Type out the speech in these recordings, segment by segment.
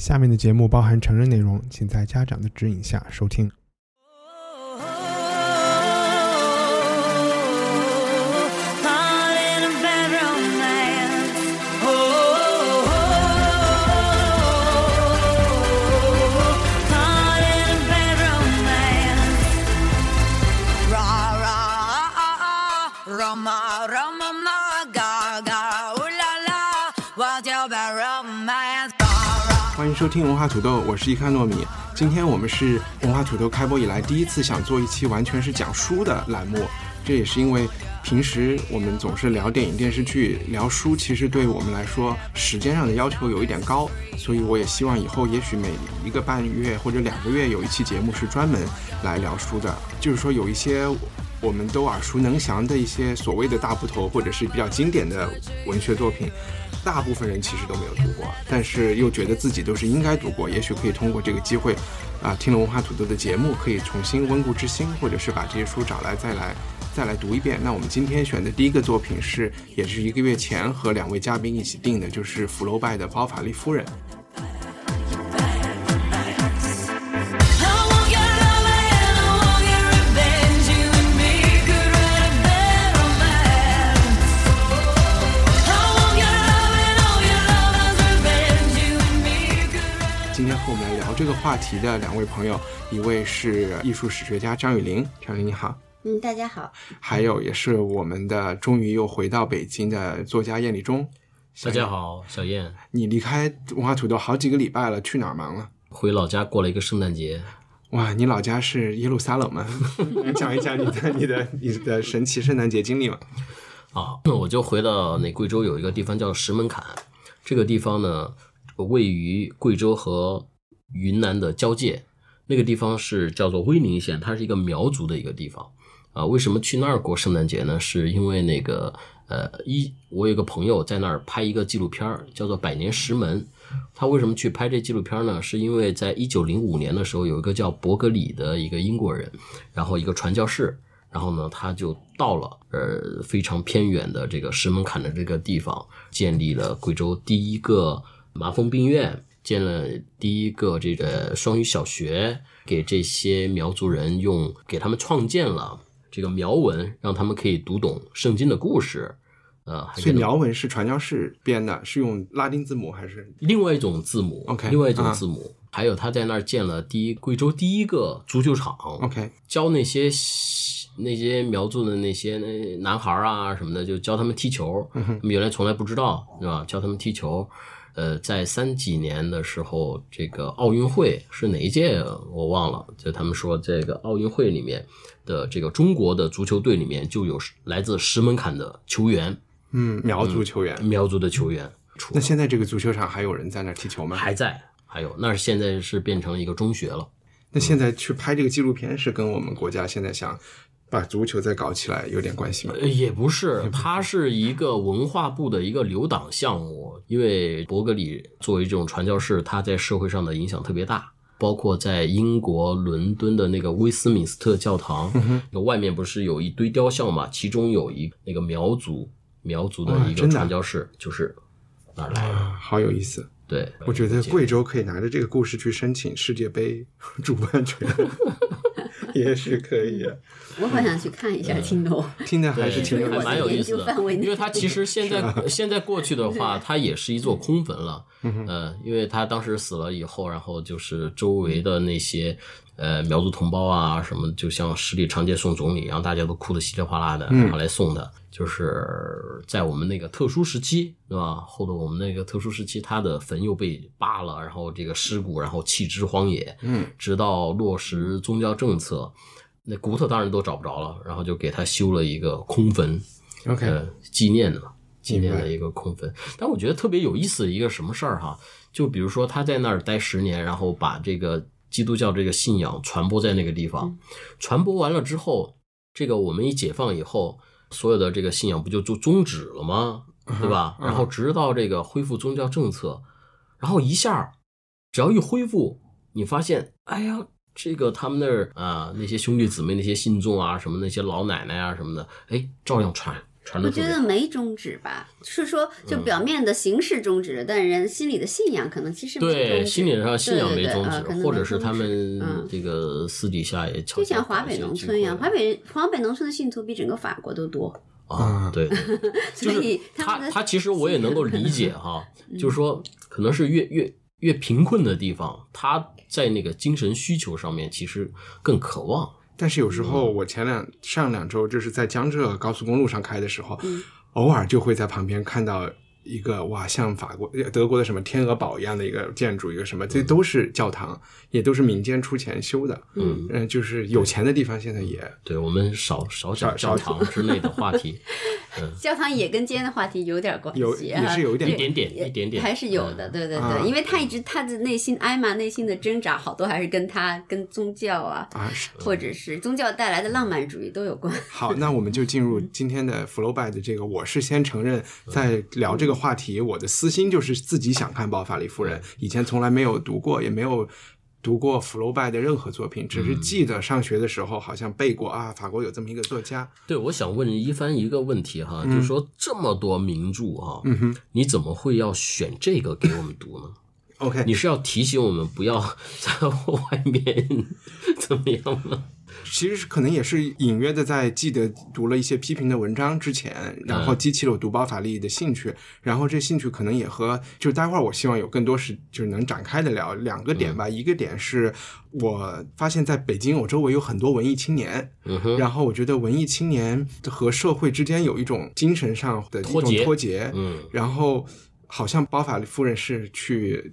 下面的节目包含成人内容，请在家长的指引下收听。收听文化土豆，我是一看糯米。今天我们是文化土豆开播以来第一次想做一期完全是讲书的栏目，这也是因为平时我们总是聊电影、电视剧、聊书，其实对我们来说时间上的要求有一点高，所以我也希望以后也许每一个半月或者两个月有一期节目是专门来聊书的，就是说有一些。我们都耳熟能详的一些所谓的大部头，或者是比较经典的文学作品，大部分人其实都没有读过，但是又觉得自己都是应该读过，也许可以通过这个机会，啊，听了文化土豆的节目，可以重新温故知新，或者是把这些书找来再来再来读一遍。那我们今天选的第一个作品是，也是一个月前和两位嘉宾一起定的，就是福楼拜的《包法利夫人》。话题的两位朋友，一位是艺术史学家张雨林，张雨林你好。嗯，大家好，还有也是我们的终于又回到北京的作家燕立忠。大家好，小燕你离开文化土豆好几个礼拜了，去哪儿忙了？回老家过了一个圣诞节。哇，你老家是耶路撒冷吗？能 讲一讲你的、你的、你的神奇圣诞节经历吗？啊，我就回到那贵州有一个地方叫石门坎，这个地方呢位于贵州和云南的交界，那个地方是叫做威宁县，它是一个苗族的一个地方。啊，为什么去那儿过圣诞节呢？是因为那个呃，一我有个朋友在那儿拍一个纪录片儿，叫做《百年石门》。他为什么去拍这纪录片呢？是因为在一九零五年的时候，有一个叫伯格里的一个英国人，然后一个传教士，然后呢，他就到了呃非常偏远的这个石门坎的这个地方，建立了贵州第一个麻风病院，建了第一个这个双语小学，给这些苗族人用，给他们创建了这个苗文，让他们可以读懂圣经的故事。呃，所以苗文是传教士编的，是用拉丁字母还是？另外一种字母 OK，另外一种啊字母，还有他在那儿建了第一贵州第一个足球场 OK 教那些那些苗族的那些那男孩儿啊什么的，就教他们踢球。嗯他们原来从来不知道，是吧？教他们踢球。呃，在三几年的时候，这个奥运会是哪一届我忘了，就他们说这个奥运会里面的这个中国的足球队里面就有来自石门坎的球员，嗯，苗族球员。苗族的球员那现在这个足球场还有人在那踢球吗？还在，还有那儿现在是变成一个中学了。那现在去拍这个纪录片是跟我们国家现在想把足球再搞起来有点关系吗？呃也不是，它是一个文化部的一个留党项目，因为伯格里作为这种传教士，他在社会上的影响特别大。包括在英国伦敦的那个威斯敏斯特教堂，那外面不是有一堆雕像嘛？其中有一那个苗族苗族的一个传教士，就是哪儿来的？啊，好有意思。对，我觉得贵州可以拿着这个故事去申请世界杯 主办权，也是可以的。我好想去看一下，听得我听着还是挺还。蛮有意思的范围因为它其实现在 现在过去的话，它也是一座空坟了。呃，因为他当时死了以后，然后就是周围的那些呃苗族同胞啊什么，就像十里长街送总理一样，大家都哭得稀里哗啦的，然后来送他。就是在我们那个特殊时期，对吧？后头我们那个特殊时期，他的坟又被扒了，然后这个尸骨，然后弃之荒野。嗯，直到落实宗教政策，那骨头当然都找不着了，然后就给他修了一个空坟，OK，呃，纪念的。纪念的一个空坟。但我觉得特别有意思的一个什么事儿哈，就比如说他在那儿待十年，然后把这个基督教这个信仰传播在那个地方，传播完了之后，这个我们一解放以后，所有的这个信仰不就就终止了吗？对吧？嗯然后直到这个恢复宗教政策，然后一下，只要一恢复，你发现，哎呀，这个他们那儿啊，那些兄弟姊妹、那些信众啊，什么那些老奶奶啊什么的，哎，照样传传我。觉得没终止吧，是说就表面的形式终止了，但人心里的信仰可能其实没对，心理上信仰没终止，或者是他们嗯这个私底下也悄就像华北农村一样，华北华北农村的信徒比整个法国都多，啊，对，对所以他他其实我也能够理解哈，嗯就是说可能是越越越贫困的地方，他在那个精神需求上面其实更渴望。但是有时嗯。候我前两上两周就是在江浙高速公路上开的时候，嗯。偶尔就会在旁边看到一个哇，像法国、呃德国的什么天鹅堡一样的一个建筑，一个什么，这都是教堂，也都是民间出钱修的。嗯。嗯，就是有钱的地方现在也对我们少少讲少教堂之类的话题，教堂也跟今天的话题有点关系，有也是有一点一点点一点点。还是有的，对对啊对，因为他一直他的内心艾玛内心的挣扎，好多还是跟他跟宗教啊，啊或者是宗教带来的浪漫主义都有关。好，那我们就进入今天的 flow by 的这个。我是先承认，在聊这个话题，我的私心就是自己想看《包法利夫人》，以前从来没有读过，也没有读过 flow by 的任何作品，只是记得上学的时候好像背过啊，法国有这么一个作家。对，我想问一帆一个问题哈，就是说这么多名著哈，嗯你怎么会要选这个给我们读呢？，OK，你是要提醒我们不要在外面 怎么样吗？其实是可能也是隐约的在记得读了一些批评的文章之前，然后激起了我读包法利的兴趣，然后这兴趣可能也和就待会儿我希望有更多是就是能展开的聊两个点吧，一个点是我发现在北京我周围有很多文艺青年，嗯哼，然后我觉得文艺青年和社会之间有一种精神上的一种脱节。脱节，嗯。然后好像包法利夫人是去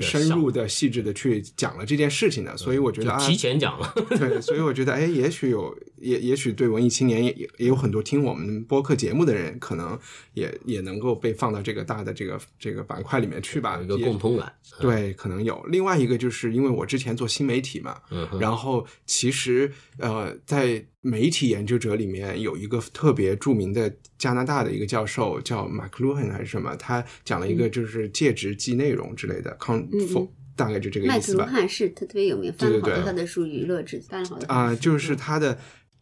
深入的、细致的去讲了这件事情的，所以我觉得啊，提前讲了，对，所以我觉得，哎，也许有，也也许对文艺青年也也也有很多听我们播客节目的人，可能也也能够被放到这个大的这个这个板块里面去吧。有一个共通感。对，可能有。另外一个就是因为我之前做新媒体嘛，嗯，然后其实呃，在媒体研究者里面有一个特别著名的加拿大的一个教授叫 McLuhan 还是什么，他讲了一个就是介质即内容之类的 con，、嗯大概就这个麦克卢意思吧。汉是他特别有名，翻了好多他的书，娱乐制翻了好多啊、书就是他的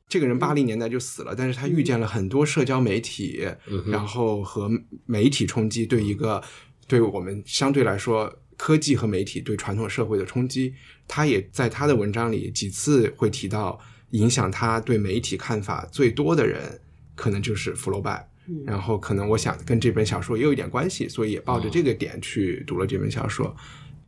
这个人八零年代就死了，但是他遇见了很多社交媒体，然后和媒体冲击对一个对我们相对来说科技和媒体对传统社会的冲击，他也在他的文章里几次会提到，影响他对媒体看法最多的人，可能就是福楼拜。然后可能我想跟这本小说也有一点关系，所以也抱着这个点去读了这本小说。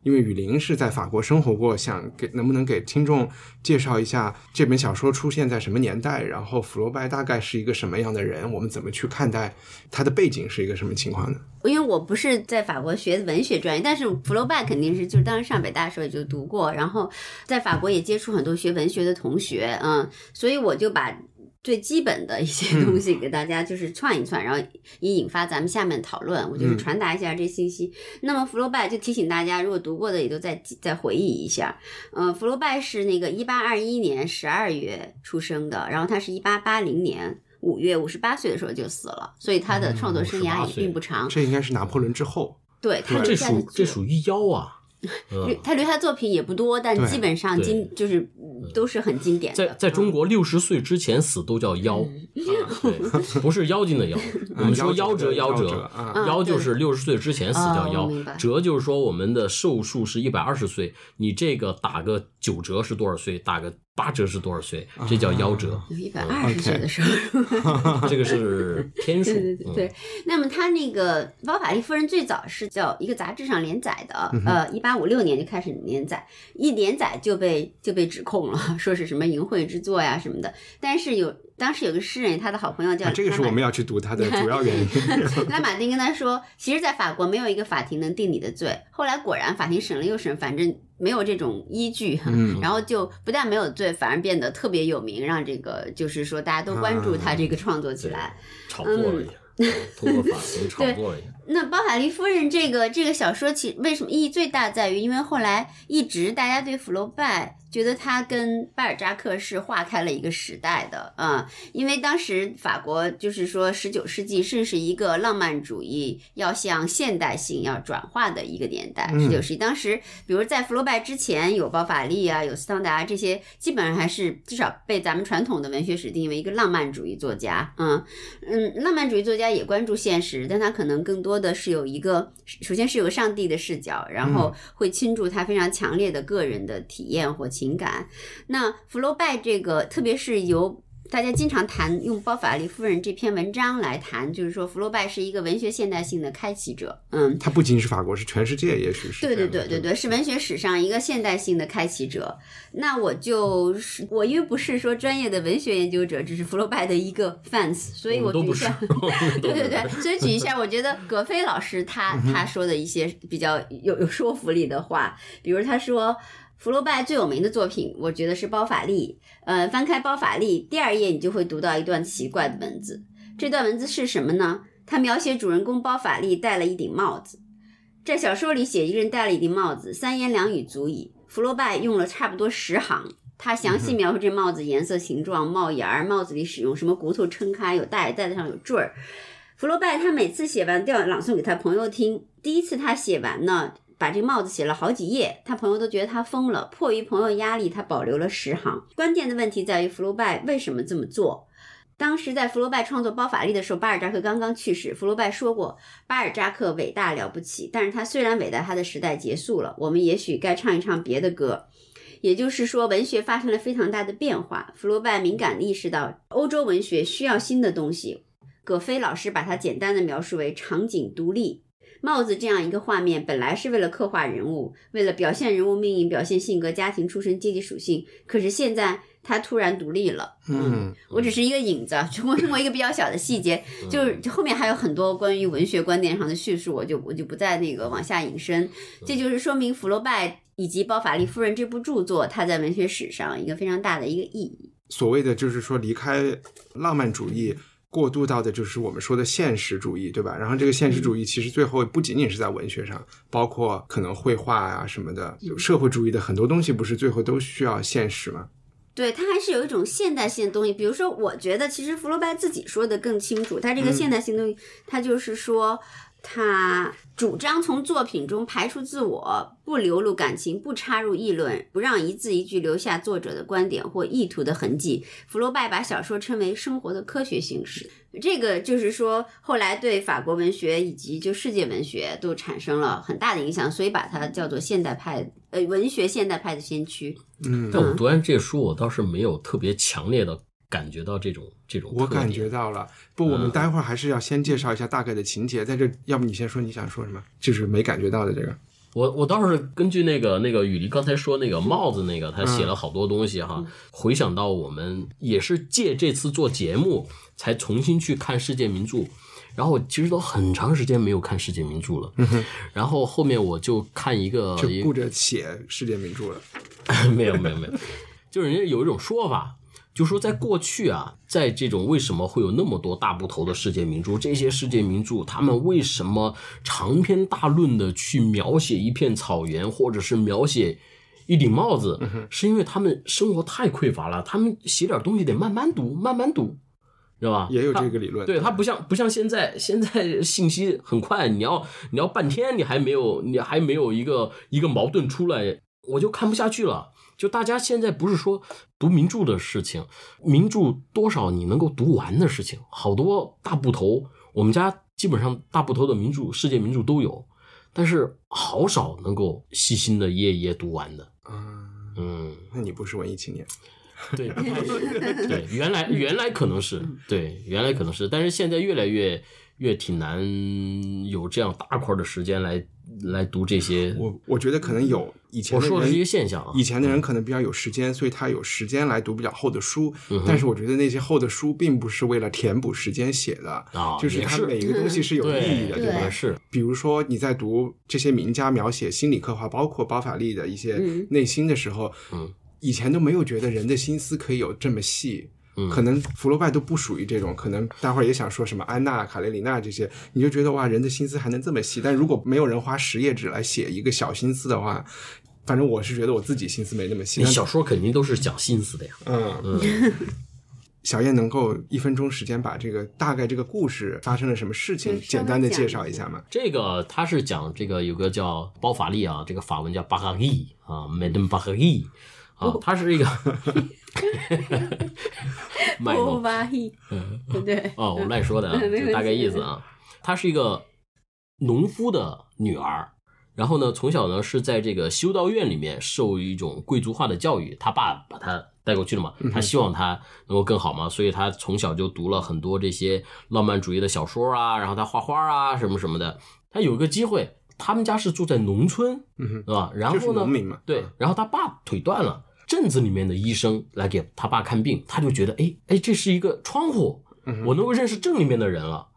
因为雨林是在法国生活过，想给能不能给听众介绍一下这本小说出现在什么年代，然后福楼拜大概是一个什么样的人，我们怎么去看待他的背景是一个什么情况呢？因为我不是在法国学文学专业，但是福楼拜肯定是，就是当时上北大的时候也就读过，然后在法国也接触很多学文学的同学，嗯，所以我就把最基本的一些东西给大家就是串一串，然后以引发咱们下面讨论，我就是传达一下这信息。那么福楼拜就提醒大家，如果读过的也都再再回忆一下。呃，福楼拜是那个一八二一年十二月出生的，然后他是一八八零年。五月五十八岁的时候就死了，所以他的创作生涯也并不长。这应该是拿破仑之后，对他这属这属于妖啊。留他留下的作品也不多，但基本上经就是嗯都是很经典的。在在中国，六十岁之前死都叫夭，不是妖精的妖。我们说夭折，夭夭折夭就是六十岁之前死叫夭，折就是说我们的寿数是一百二十岁，你这个打个九折是多少岁？打个八折是多少岁？这叫夭折，有一百二十岁的时候，这个是天数。对对对对。那么他那个《包法利夫人》最早是叫一个杂志上连载的，呃，一八五六年就开始连载，一连载就被就被指控了，说是什么淫秽之作呀什么的。但是有当时有个诗人，他的好朋友叫啊，这个是我们要去读他的主要原因。拉马丁跟他说，其实，在法国没有一个法庭能定你的罪。后来果然法庭审了又审，反正没有这种依据，嗯 然后就不但没有罪，反而变得特别有名，让这个就是说大家都关注他这个创作起来。炒作了一下。通过发型 炒作一下。那包法利夫人这个这个小说其为什么意义最大，在于因为后来一直大家对福楼拜觉得他跟巴尔扎克是划开了一个时代的啊、因为当时法国就是说十九世纪正是一个浪漫主义要向现代性要转化的一个年代。嗯十九世纪当时，比如在福楼拜之前有包法利啊，有斯汤达这些，基本上还是至少被咱们传统的文学史定义为一个浪漫主义作家。嗯嗯，浪漫主义作家也关注现实，但他可能更多的是有一个，首先是有个上帝的视角，然后会倾注他非常强烈的个人的体验或情感。那福楼拜这个，特别是由大家经常谈用包法利夫人这篇文章来谈，就是说福楼拜是一个文学现代性的开启者。嗯，它不仅是法国，是全世界，也许是对对对对对，是文学史上一个现代性的开启者。那我就是我，因为不是说专业的文学研究者，只是福楼拜的一个 fans，所以我举一下，对对对，所以举一下，我觉得葛飞老师他他说的一些比较有有说服力的话，比如他说。福楼拜最有名的作品，我觉得是《包法利》。呃，翻开《包法利》第二页，你就会读到一段奇怪的文字。这段文字是什么呢？他描写主人公包法利戴了一顶帽子。在小说里写一个人戴了一顶帽子，三言两语足矣。福楼拜用了差不多十行，他详细描述这帽子颜色、形状、帽檐儿，帽子里使用什么骨头撑开，有带，带子上有坠儿。福楼拜他每次写完都要朗诵给他朋友听。第一次他写完呢，把这个帽子写了好几页，他朋友都觉得他疯了。迫于朋友压力，他保留了十行。关键的问题在于福楼拜为什么这么做。当时在福楼拜创作《包法利》的时候，巴尔扎克刚刚去世。福楼拜说过，巴尔扎克伟大了不起，但是他虽然伟大，他的时代结束了，我们也许该唱一唱别的歌。也就是说，文学发生了非常大的变化。福楼拜敏感地意识到，欧洲文学需要新的东西。葛飞老师把它简单的描述为场景独立。帽子这样一个画面，本来是为了刻画人物，为了表现人物命运、表现性格、家庭出身、阶级属性。可是现在他突然独立了。嗯，我只是一个影子，通过通过一个比较小的细节，就是后面还有很多关于文学观点上的叙述，我就我就不再那个往下引申。这就是说明福楼拜以及《包法利夫人》这部著作，它在文学史上一个非常大的一个意义。所谓的就是说离开浪漫主义。过渡到的就是我们说的现实主义，对吧？然后这个现实主义其实最后不仅仅是在文学上，包括可能绘画啊什么的，社会主义的很多东西不是最后都需要现实吗？对，它还是有一种现代性的东西。比如说，我觉得其实福楼拜自己说的更清楚，他这个现代性东西，他就是说。他主张从作品中排除自我，不流露感情，不插入议论，不让一字一句留下作者的观点或意图的痕迹。福楼拜把小说称为生活的科学形式，这个就是说，后来对法国文学以及就世界文学都产生了很大的影响，所以把它叫做现代派，呃，文学现代派的先驱。嗯，但我读完这书，我倒是没有特别强烈的感觉到这种这种我感觉到了。不，我们待会儿还是要先介绍一下大概的情节。在这，要不你先说你想说什么？就是没感觉到的这个。我我倒是根据那个那个雨梨刚才说那个帽子那个，他写了好多东西哈。回想到我们也是借这次做节目才重新去看世界名著，然后我其实都很长时间没有看世界名著了。然后后面我就看一个就顾着写世界名著了。没有没有没有，就是人家有一种说法，就说在过去啊，在这种为什么会有那么多大部头的世界名著，这些世界名著他们为什么长篇大论的去描写一片草原，或者是描写一顶帽子，是因为他们生活太匮乏了，他们写点东西得慢慢读，慢慢读。知道吧？也有这个理论对，它不像不像现在，现在信息很快，你要你要半天，你还没有你还没有一个一个矛盾出来，我就看不下去了。就大家现在不是说读名著的事情，名著多少你能够读完的事情，好多大部头，我们家基本上大部头的名著，世界名著都有，但是好少能够细心的一页一页读完的。啊，嗯，那你不是文艺青年。对，对，原来原来可能是对，原来可能是，但是现在越来越越挺难有这样大块的时间来来读这些。我我觉得可能有以前的我说的是一人个现象啊以前的人可能比较有时间，所以他有时间来读比较厚的书。嗯但是我觉得那些厚的书并不是为了填补时间写的，啊就是它每一个东西是有意义的，对对吧？是比如说你在读这些名家描写心理刻画，包括包法利的一些嗯内心的时候，嗯，以前都没有觉得人的心思可以有这么细。可能福楼拜都不属于这种，可能待会儿也想说什么安娜、卡列里娜这些，你就觉得哇，人的心思还能这么细。但如果没有人花十页纸来写一个小心思的话，反正我是觉得我自己心思没那么细。但你小说肯定都是讲心思的呀。嗯，小燕能够一分钟时间把这个大概这个故事发生了什么事情简单的介绍一下吗？这个他是讲这个有个叫包法利啊，这个法文叫巴哈伊啊 a m 巴哈伊啊，他是一个 卖不弄发意，对不对？哦，我乱说的啊，就大概意思啊。她是一个农夫的女儿，然后呢，从小呢是在这个修道院里面受一种贵族化的教育，他爸把她带过去了嘛，他希望她能够更好嘛，所以她从小就读了很多这些浪漫主义的小说啊，然后她画画啊什么什么的。她有一个机会，他们家是住在农村，嗯哼，对吧？然后呢，对，然后他爸腿断了，镇子里面的医生来给他爸看病，他就觉得，哎哎，这是一个窗户，我能够认识镇里面的人了，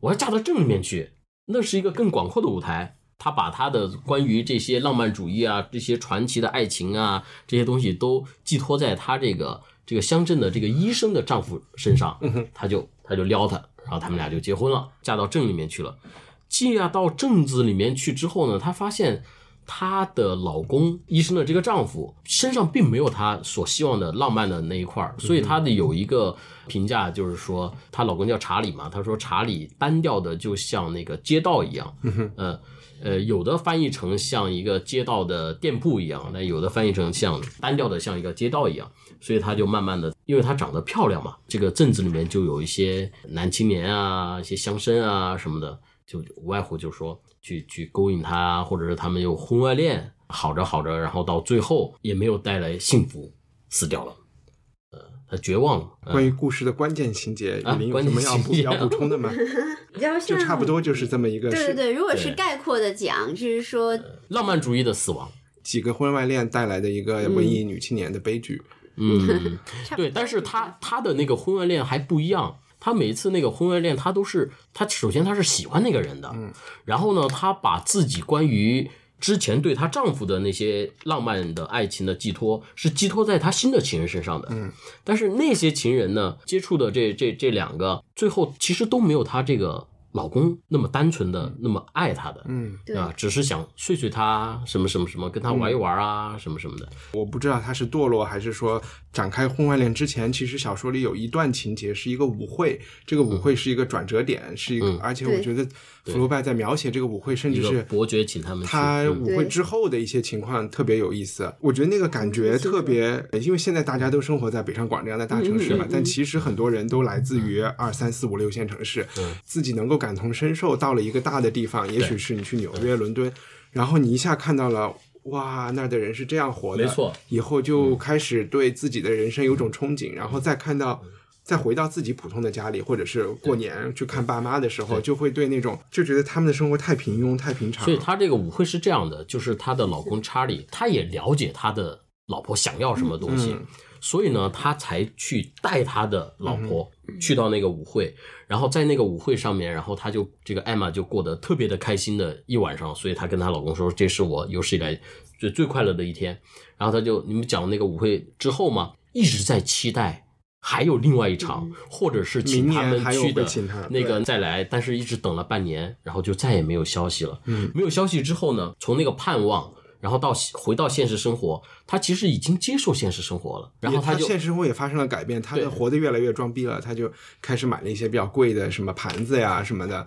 我要嫁到镇里面去，那是一个更广阔的舞台。他把他的关于这些浪漫主义啊、这些传奇的爱情啊这些东西都寄托在他这个这个乡镇的这个医生的丈夫身上，他就他就撩他，然后他们俩就结婚了，嫁到镇里面去了。嫁到镇子里面去之后呢，他发现她的老公医生的这个丈夫身上并没有她所希望的浪漫的那一块儿，所以她的有一个评价就是说，她老公叫查理嘛，她说查理单调的就像那个街道一样，呃。呃，有的翻译成像一个街道的店铺一样，那有的翻译成像单调的像一个街道一样，所以她就慢慢的，因为她长得漂亮嘛，这个镇子里面就有一些男青年啊，一些乡绅啊什么的，就无外乎就说去去勾引他，或者是他们有婚外恋，好着好着，然后到最后也没有带来幸福，死掉了，呃，他绝望了，呃关于故事的关键情节，啊雨林有什么要补要补充的吗？比较就差不多就是这么一个对对对，如果是概括的讲，就是说，浪漫主义的死亡，几个婚外恋带来的一个文艺女青年的悲剧。嗯。对，但是他他的那个婚外恋还不一样，他每一次那个婚外恋，他都是他首先他是喜欢那个人的，嗯，然后呢，他把自己关于之前对她丈夫的那些浪漫的爱情的寄托，是寄托在她新的情人身上的，嗯，但是那些情人呢，接触的这这这两个，最后其实都没有她这个。老公那么单纯的，那么爱她的，嗯，对。啊，只是想睡睡她，什么什么什么，跟她玩一玩啊，什么什么的，我不知道她是堕落还是说展开婚外恋之前，其实小说里有一段情节是一个舞会，这个舞会是一个转折点，是一个，嗯。而且我觉得福楼拜在描写这个舞会，甚至是伯爵请他们他舞会之后的一些情况特别有意思，我觉得那个感觉特别，因为现在大家都生活在北上广这样的大城市嘛，但其实很多人都来自于二三四五六线城市，自己能够感同身受，到了一个大的地方，也许是你去纽约、伦敦，然后你一下看到了。哇，那儿的人是这样活的，没错以后就开始对自己的人生有种憧憬，然后再看到，再回到自己普通的家里，或者是过年去看爸妈的时候，就会对那种就觉得他们的生活太平庸、太平常。所以她这个舞会是这样的，就是她的老公查理，他也了解他的老婆想要什么东西，嗯所以呢，他才去带他的老婆去到那个舞会，然后在那个舞会上面，然后他就这个艾玛就过得特别的开心的一晚上，所以她跟她老公说，这是我有史以来最最快乐的一天。然后他就你们讲那个舞会之后嘛，一直在期待。还有另外一场，或者是请他们去的那个再来，但是一直等了半年，然后就再也没有消息了。嗯，没有消息之后呢，从那个盼望，然后到回到现实生活，他其实已经接受现实生活了，然后他就现实生活也发生了改变，他的活得越来越装逼了，他就开始买了一些比较贵的什么盘子呀什么的，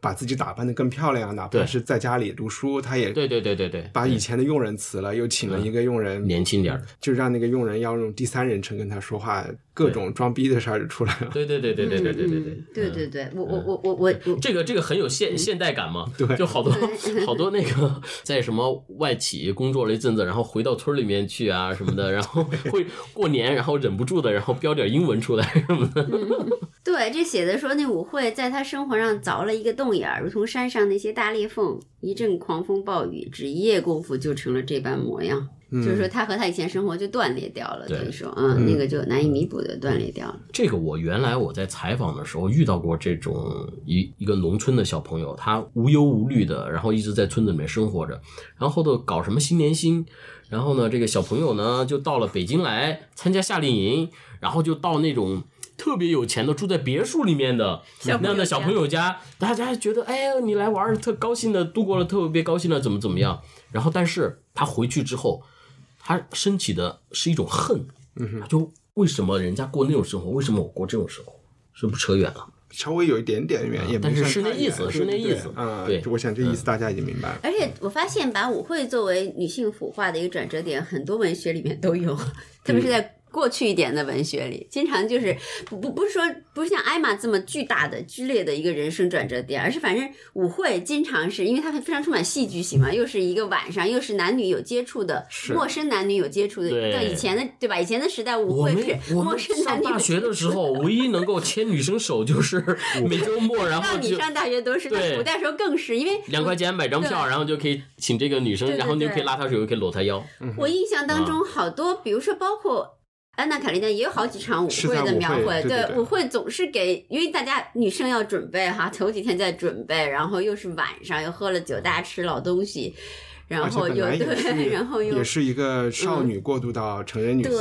把自己打扮得更漂亮，哪怕是在家里读书，他也对对对对对，把以前的佣人辞了，又请了一个佣人，年轻点儿，就让那个佣人要用第三人称跟他说话，各种装逼的事儿就出来了。对对对对对对对对对。嗯对对对，我我我我我我这个这个很有现现代感嘛，对，就好多 好多那个在什么外企工作了一阵子，然后回到村里面去啊什么的，然后 会过年，然后忍不住的，然后标点英文出来什么的，对对，这写的说那舞会在他生活上凿了一个洞眼儿，如同山上那些大裂缝，一阵狂风暴雨，只一夜功夫就成了这般模样。就是说，他和他以前生活就断裂掉了，对等于说，嗯，那个就难以弥补的断裂掉了。这个我原来我在采访的时候遇到过这种一一个农村的小朋友，他无忧无虑的，然后一直在村子里面生活着，然后头搞什么新年新，然后呢这个小朋友呢就到了北京来参加夏令营，然后就到那种。特别有钱的住在别墅里面的那样的小朋友家，大家觉得哎呀你来玩儿特高兴的，度过了特别高兴的怎么怎么样。然后但是他回去之后，他升起的是一种恨，他就为什么人家过那种生活，为什么我过这种生活？是不是扯远了？稍微有一点点远，也没但是是那意思是那意思啊。对我想这意思大家已经明白了。而且我发现，把舞会作为女性腐化的一个转折点，很多文学里面都有，特别是在过去一点的文学里，经常就是不不不是说不是像艾玛这么巨大的、剧烈的一个人生转折点，而是反正舞会经常是因为它非常充满戏剧性嘛，又是一个晚上，又是男女有接触的，陌生男女有接触的。对到以前的对吧？以前的时代，舞会是陌生男女上大学的时候，唯一能够牵女生手就是 每周末，然后就到你上大学都是，古代时候更是，因为两块钱买张票，然后就可以请这个女生，然后你就可以拉她手，又可以搂她腰。我印象当啊中好多，比如说包括。安娜·卡列尼娜也有好几场舞会的描绘，对舞会总是给，因为大家女生要准备哈，头几天在准备，然后又是晚上，又喝了酒，大家吃老东西，然后又对，然后又也是一个少女过渡到成人女性，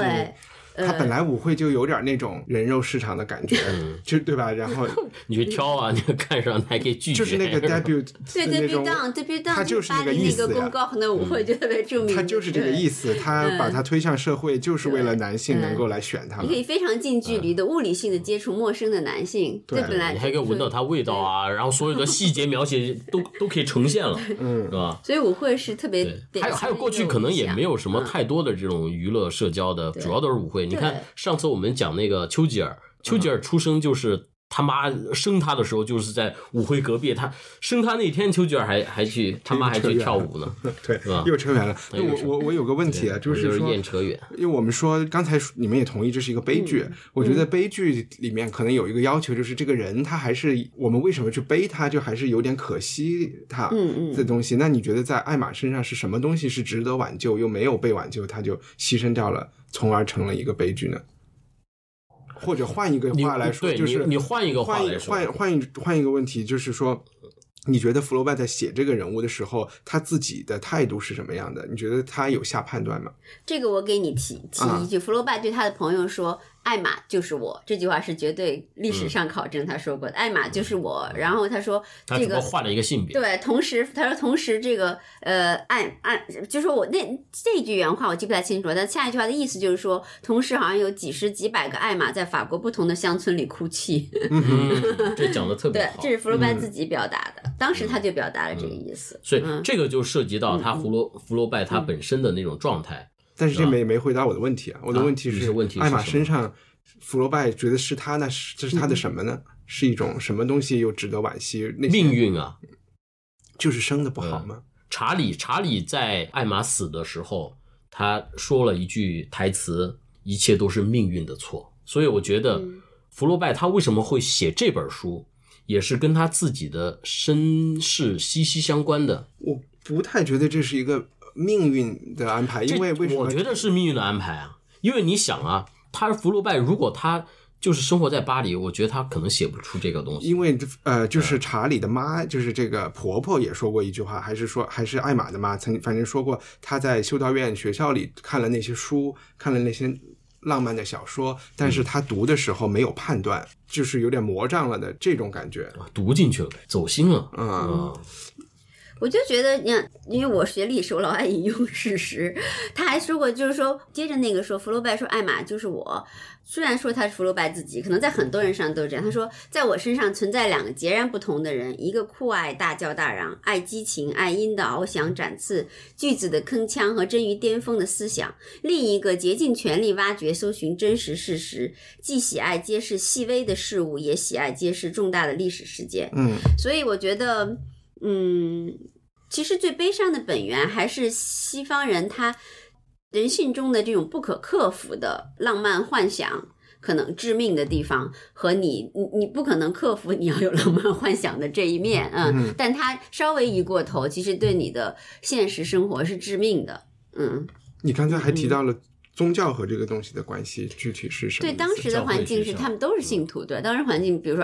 对，她本来舞会就有点那种人肉市场的感觉，嗯。就对吧？然后 你去挑啊，你看上还可以拒绝。就是那个 debut 对 debut down，debut down，它就是那个意思呀。个公告那舞会就特别著名，他就是这个意思。思，他把它推向社会，就是为了男性能够来选他你可。以非常近距离的物理性的接触陌生的男性，对。本来你还可以闻到它味道啊，然后所有的细节描写都 都可以呈现了，嗯。是吧？所以舞会是特别对，还有还有过去可能也没有什么嗯。太多的这种娱乐社交的，主要都是舞会。你看上次我们讲那个丘吉尔，丘吉尔出生就是。他妈生他的时候就是在舞会隔壁，他生他那天，丘吉尔还还去他妈还去跳舞呢 对吧，又扯远了。那我我我有个问题啊，就是说，燕扯远。因为我们说刚才你们也同意这是一个悲剧，嗯我觉得悲剧里面可能有一个要求，就是这个人他还是我们为什么去悲他，就还是有点可惜他嗯嗯的东西。那你觉得在艾玛身上是什么东西是值得挽救又没有被挽救，他就牺牲掉了，从而成了一个悲剧呢？或者换一个话来说，就是你你换一个话换一来说换换一换一个问题，就是说，你觉得福楼拜在写这个人物的时候，他自己的态度是什么样的？你觉得他有下判断吗？这个我给你提提啊一句，福楼拜对他的朋友说：“艾玛就是我。”这句话是绝对历史上考证他说过的，艾玛就是我。然后他说这个换了一个性别，对，同时他说同时这个呃艾艾就说我那这句原话我记不太清楚了，但下一句话的意思就是说，同时好像有几十几百个艾玛在法国不同的乡村里哭泣。嗯，这讲的特别好对，这。是福楼拜自己表达的，当时他就表达了这个意思。所以嗯这个就涉及到他福罗福罗拜他本身的那种状态。但是这没没回答我的问题啊！我的问题是，艾玛身上，福楼拜觉得是他那？是这是他的什么呢？是一种什么东西又值得惋惜？那命运啊，就是生的不好吗？查理查理在艾玛死的时候，他说了一句台词：“一切都是命运的错。”所以我觉得嗯福楼拜他为什么会写这本书，也是跟他自己的身世息息相关的。我不太觉得这是一个命运的安排，因为为什么？我觉得是命运的安排啊，因为你想啊，他是福楼拜如果他就是生活在巴黎，我觉得他可能写不出这个东西。因为呃，就是查理的妈，就是这个婆婆也说过一句话，还是说还是艾玛的妈，曾反正说过，她在修道院学校里看了那些书，看了那些浪漫的小说，但是她读的时候没有判断，就是有点魔障了的这种感觉。读进去了，走心了。嗯嗯我就觉得，你看，因为我学历史，我老爱引用事实。他还说过，就是说，接着那个说，福楼拜说艾玛就是我。虽然说他是福楼拜自己，可能在很多人上都是这样。他说，在我身上存在两个截然不同的人，一个酷爱大叫大嚷、爱激情、爱音的翱翔展翅、句子的铿锵和臻于巅峰的思想；另一个竭尽全力挖掘、搜寻真实事实，既喜爱揭示细微的事物，也喜爱揭示重大的历史事件。嗯，所以我觉得，嗯，其实最悲伤的本源还是西方人他人性中的这种不可克服的浪漫幻想可能致命的地方，和你你你不可能克服你要有浪漫幻想的这一面，嗯，但他稍微一过头，其实对你的现实生活是致命的，嗯。你刚才还提到了宗教和这个东西的关系，具体是什么对？当时的环境是他们都是信徒，对当时环境，比如说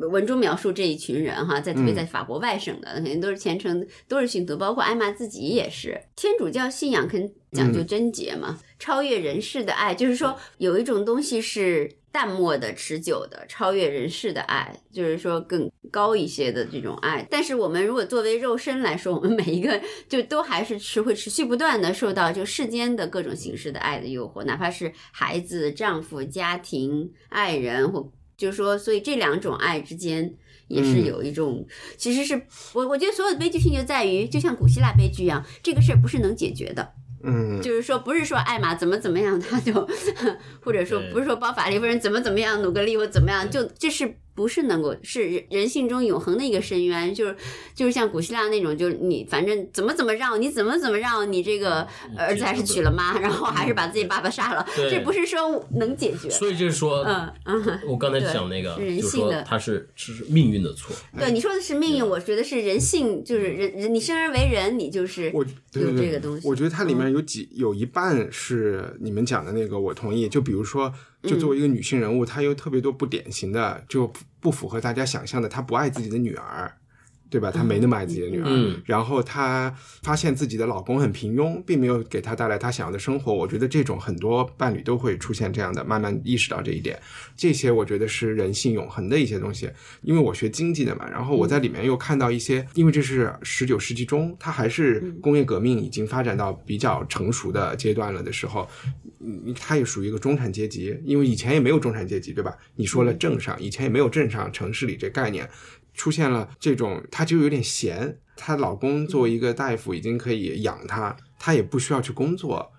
呃文中描述这一群人哈，在特别在法国外省的，肯定都是虔诚，都是信徒，包括艾玛自己也是。天主教信仰肯讲究贞洁嘛，超越人世的爱，就是说有一种东西是淡漠的、持久的，超越人世的爱，就是说更高一些的这种爱。但是我们如果作为肉身来说，我们每一个就都还是持会持续不断的受到就世间的各种形式的爱的诱惑，哪怕是孩子、丈夫、家庭、爱人，或就是说，所以这两种爱之间。也是嗯有一种，其实是我我觉得所有的悲剧性就在于，就像古希腊悲剧一样，这个事儿不是能解决的，嗯，就是说不是说艾玛怎么怎么样，他就 或者说不是说包法利夫人怎么怎么样，努格利或怎么样，就这是不是能够是人人性中永恒的一个深渊，就是就是像古希腊那种，就是你反正怎么怎么让，你怎么怎么让你这个儿子还是娶了妈，然后还是把自己爸爸杀了，对。这不是说能解决。所以就是说，嗯嗯，我刚才讲那个，是人性的。说它是是命运的错，对你说的是命运，我觉得是人性，就是人人你生而为人，你就是我对有对对这个东西。我觉得它里面嗯。有几有一半是你们讲的那个，我同意。就比如说，就嗯作为一个女性人物，她有特别多不典型的，就不不符合大家想象的，她不爱自己的女儿。对吧？她没那么爱自己的女儿，嗯然后她发现自己的老公很平庸，并没有给她带来她想要的生活。我觉得这种很多伴侣都会出现这样的，慢慢意识到这一点。这些我觉得是人性永恒的一些东西。因为我学经济的嘛，然后我在里面又看到一些，因为这是十九世纪中，它还是工业革命已经发展到比较成熟的阶段了的时候，嗯，它也属于一个中产阶级，因为以前也没有中产阶级，对吧？你说了镇上，以前也没有镇上、城市里这概念，出现了这种，她就有点闲。她老公作为一个大夫，已经可以养她，她也不需要去工作。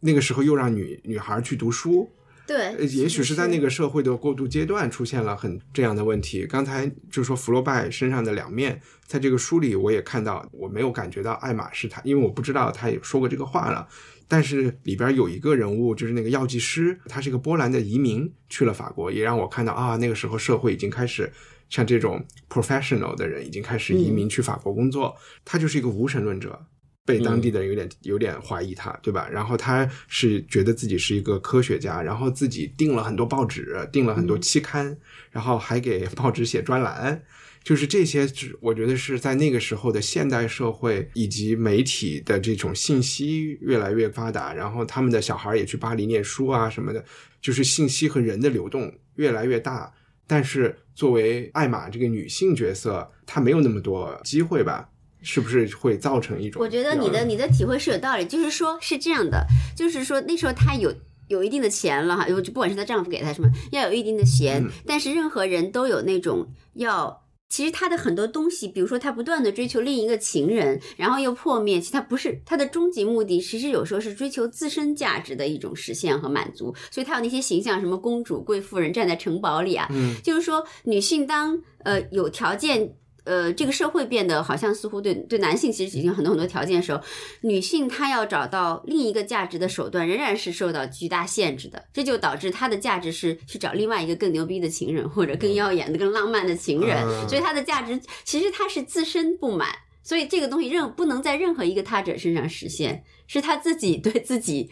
那个时候又让女女孩去读书，对呃，也许是在那个社会的过渡阶段出现了很这样的问题。刚才就说福楼拜身上的两面，在这个书里我也看到，我没有感觉到爱马仕他，因为我不知道他也说过这个话了。但是里边有一个人物，就是那个药剂师，他是一个波兰的移民，去了法国，也让我看到啊，那个时候社会已经开始像这种 professional 的人已经开始移民去法国工作，他就是一个无神论者。被当地的人有点有点怀疑他，对吧？然后他是觉得自己是一个科学家，然后自己订了很多报纸，订了很多期刊，然后还给报纸写专栏，就是这些，是我觉得是在那个时候的现代社会以及媒体的这种信息越来越发达，然后他们的小孩也去巴黎念书啊什么的，就是信息和人的流动越来越大。但是作为艾玛这个女性角色，她没有那么多机会吧？是不是会造成一种？我觉得你的你的体会是有道理，就是说是这样的，就是说那时候她有。有一定的钱了哈，就不管是她丈夫给她什么，要有一定的钱。嗯但是任何人都有那种要，其实他的很多东西，比如说他不断的追求另一个情人，然后又破灭，其实他不是他的终极目的，其实有时候是追求自身价值的一种实现和满足。所以他有那些形象，什么公主、贵妇人站在城堡里啊，嗯就是说女性当呃有条件。呃，这个社会变得好像似乎对对男性其实已经很多很多条件的时候，女性她要找到另一个价值的手段，仍然是受到巨大限制的。这就导致她的价值是去找另外一个更牛逼的情人，或者更耀眼的、更浪漫的情人。嗯所以她的价值其实她是自身不满，所以这个东西任不能在任何一个他者身上实现，是她自己对自己。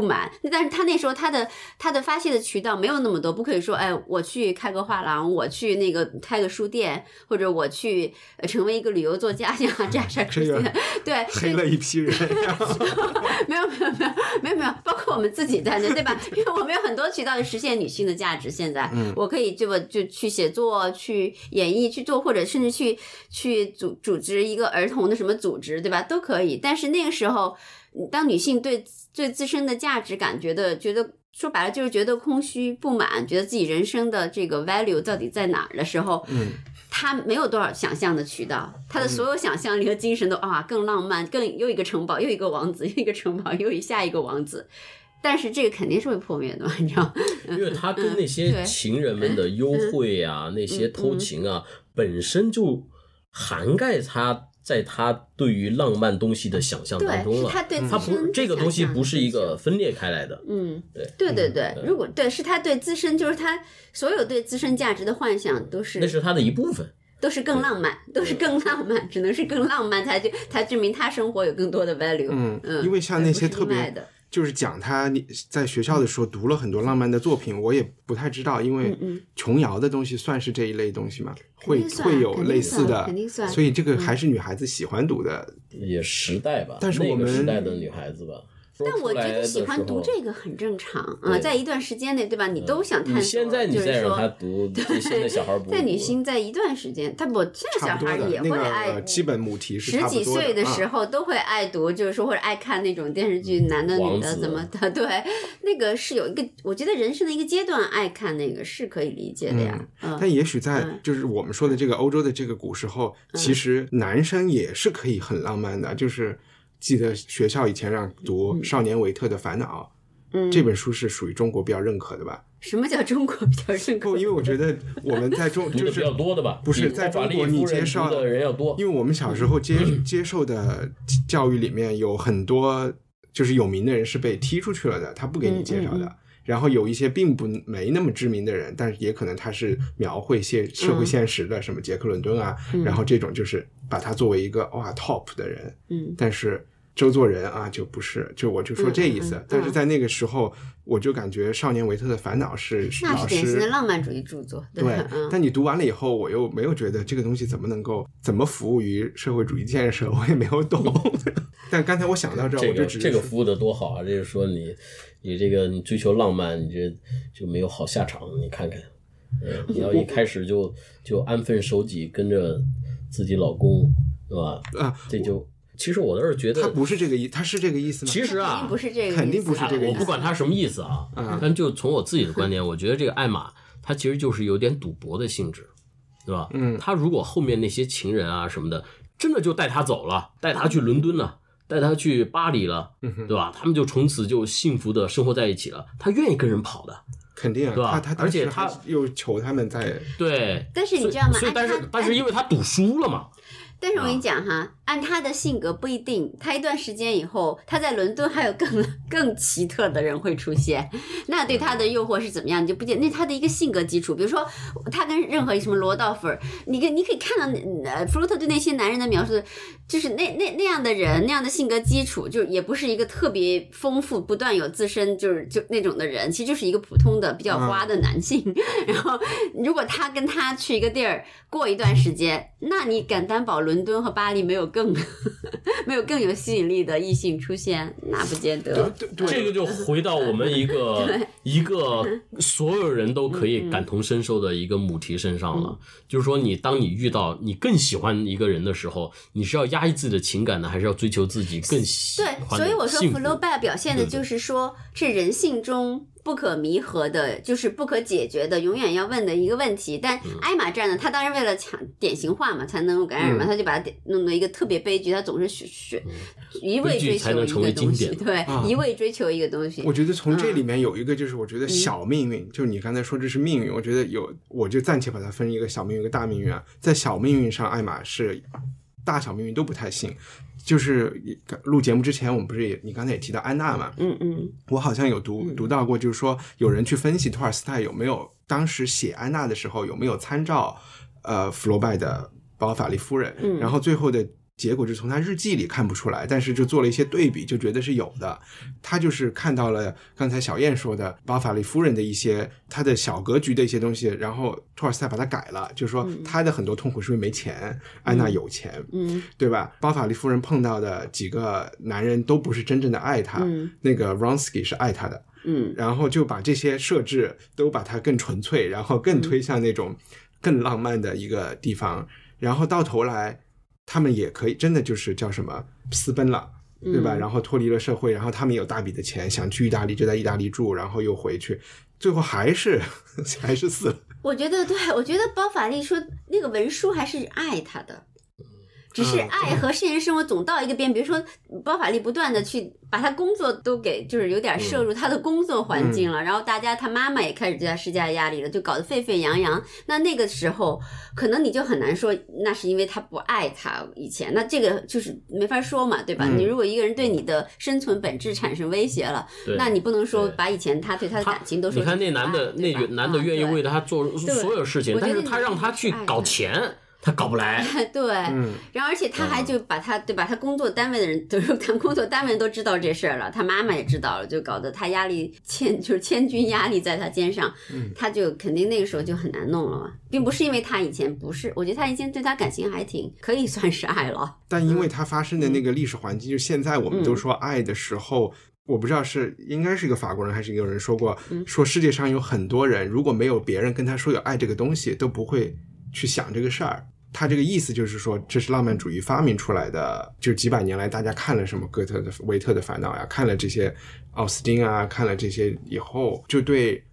不满，但是他那时候他的他的发泄的渠道没有那么多，不可以说，哎，我去开个画廊，我去那个开个书店，或者我去呃成为一个旅游作家，像这样这个对，黑了一批人，没有没有没有没有没有，包括我们自己在内，对吧？因为我们有很多渠道去实现女性的价值。现在，嗯我可以这么就去写作、去演绎、去做，或者甚至去去组组织一个儿童的什么组织，对吧？都可以。但是那个时候，当女性对对自身的价值感觉得觉得。说白了就是觉得空虚、不满，觉得自己人生的这个 value 到底在哪儿的时候，嗯，他没有多少想象的渠道，他的所有想象力和精神都啊更浪漫，更又一个城堡，又一个王子，又一个城堡，又一下一个王子。但是这个肯定是会破灭的嘛，你知道？因为他跟那些情人们的幽会啊，那些偷情啊，本身就涵盖他在他对于浪漫东西的想象当，中了。是他对他不自身这个东西不是一个分裂开来的，嗯，对对对对，如果对是他对自身，就是他所有对自身价值的幻想都是那是他的一部分。都是更浪漫，都是更浪漫，只能是更浪漫才就才证明他生活有更多的 value。嗯嗯，因为像那些特别的，就是讲他你在学校的时候读了很多浪漫的作品，我也不太知道，因为琼瑶的东西算是这一类东西嘛？会会有类似的肯定，算嗯所以这个还是女孩子喜欢读的。也时代吧，但是我们那个时代的女孩子吧，但我觉得喜欢读这个。很正常啊，在一段时间内，对吧？你都想探索。你现在你就是再让他说，读，对现在小孩不在女读性在一段时间，他不现在小孩也的那个会爱呃基本母题是十几岁的时啊候都会爱读，就是说或者爱看那种电视剧，男的女的怎么的，对，那个是有一个，我觉得人生的一个阶段爱看那个是可以理解的呀。嗯，但也许在嗯就是我们说的这个欧洲的这个古时候，其实男生也是可以很浪漫的。就是记得学校以前让读少年维特的烦恼，嗯这本书是属于中国比较认可的吧？什么叫中国比较认可？不，因为我觉得我们在中 就是较多的吧？不是在中国你介绍的人要多，因为我们小时候接接受的教育里面有很多就是有名的人是被踢出去了的，他不给你介绍的。然后有一些并不没那么知名的人，但是也可能他是描绘现社会现实的，什么杰克伦敦啊，然后这种就是把他作为一个哇 top 的人，嗯但是周作人啊就不是，就我就说这意思。嗯嗯嗯但是在那个时候，我就感觉《少年维特的烦恼是》老那是典型的。浪漫主义著作，对但你读完了以后，我又没有觉得这个东西怎么能够怎么服务于社会主义建设，我也没有懂。但刚才我想到这儿，这个我就只这个服务的多好啊！这个说你你这个你追求浪漫，你这就没有好下场。你看看，嗯，你要一开始就就安分守己，跟着自己老公，对吧？啊，这就其实我倒是觉得，他不是这个意，他是这个意思吗？其实啊肯定不，是这个意思，肯定不是这个意思我不管他什么意思啊，嗯但就从我自己的观点，我觉得这个艾玛，他其实就是有点赌博的性质，对吧？嗯他如果后面那些情人啊什么的，真的就带他走了，带他去伦敦了。带他去巴黎了，嗯对吧？他们就从此就幸福的生活在一起了。他愿意跟人跑的，肯定啊，对吧他他而且他又求他们在对。但是你知道吗所以，但是但是因为他赌输了嘛，但是我跟啊。你讲哈，按他的性格不一定，他一段时间以后，他在伦敦还有更 更奇特的人会出现，那对他的诱惑是怎么样，你就不见那他的一个性格基础，比如说他跟任何什么罗道夫尔，你可你可以看到呃弗洛特对那些男人的描述，就是那那那样的人那样的性格基础，就也不是一个特别丰富、不断有自身就是就那种的人，其实就是一个普通的比较花的男性。然后如果他跟他去一个地儿过一段时间，那你敢担保伦敦和巴黎没有更 没有更有吸引力的异性出现？那不见得。对对这个就回到我们一个 一个所有人都可以感同身受的一个母题身上了。就是说，你当你遇到你更喜欢一个人的时候，你是要压抑自己的情感呢，还是要追求自己更喜对，欢对所以我说幸福福楼拜表现的就是说，是人性中不可弥合的，就是不可解决的，永远要问的一个问题。但嗯艾玛这样的，他当然为了强典型化嘛，才能够感染人嘛，嗯他就把它点弄到一个特别悲剧，他总是选选一味追求一个东西，对啊，一味追求一个东西。我觉得从这里嗯面有一个，就是我觉得小命运，就是你刚才说这是命运，我觉得有，我就暂且把它分一个小命运，一个大命运啊。在小命运上，艾玛是大小命运都不太信。就是录节目之前，我们不是也你刚才也提到安娜嘛？嗯嗯我好像有读读到过，就是说有人去分析托尔斯泰有没有当时写安娜的时候有没有参照呃弗罗拜的《包法利夫人》，嗯然后最后的结果就从他日记里看不出来，但是就做了一些对比，就觉得是有的。他就是看到了刚才小燕说的包法利夫人的一些他的小格局的一些东西，然后托尔斯泰把它改了，就是说他的很多痛苦是因为没钱，安娜有钱，嗯。对吧？包法利夫人碰到的几个男人都不是真正的爱她，嗯那个 Ronsky 是爱她的，嗯。然后就把这些设置都把它更纯粹，然后更推向那种更浪漫的一个地方，然后到头来他们也可以真的就是叫什么私奔了。对吧？然后脱离了社会，然后他们有大笔的钱，想去意大利就在意大利住，然后又回去，最后还是 还是死了。我觉得对，我觉得包法利说那个文书还是爱他的。只是嗯。爱和现实生活总到一个边，比如说包法利不断的去把他工作都给就是有点摄入他的工作环境了，然后大家他妈妈也开始对他施加压力了，就搞得沸沸扬扬。那那个时候可能你就很难说那是因为他不爱他以前，那这个就是没法说嘛，对吧？嗯。你如果一个人对你的生存本质产生威胁了，对那你不能说把以前他对他的感情都说你看那男的，那爱对吧？男的愿意啊为他做所有事情但是他让他去搞钱，他搞不来。对然后，而且他还就把他，对吧？他工作单位的人，就是他工作单位都知道这事儿了，他妈妈也知道了，就搞得他压力千就是千钧压力在他肩上，嗯他就肯定那个时候就很难弄了嘛，并不是因为他以前不是，我觉得他以前对他感情还挺可以算是爱了，但因为他发生的那个历史环境，就现在我们都说爱的时候，我不知道是应该是一个法国人还是一个人说过，说世界上有很多人如果没有别人跟他说有爱这个东西，都不会去想这个事儿。他这个意思就是说，这是浪漫主义发明出来的，就几百年来大家看了什么哥特的、维特的烦恼呀，看了这些奥斯汀啊，看了这些以后，就对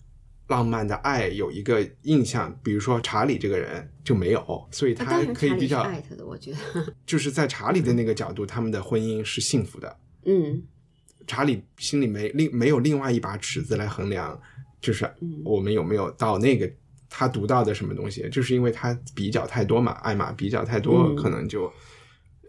浪漫的爱有一个印象。比如说查理这个人就没有，所以他可以比较爱他的，我觉得，就是在查理的那个角度，他们的婚姻是幸福的。嗯查理心里没另没有另外一把尺子来衡量，就是嗯我们有没有到那个他读到的什么东西，就是因为他比较太多嘛，爱嘛比较太多，嗯。可能就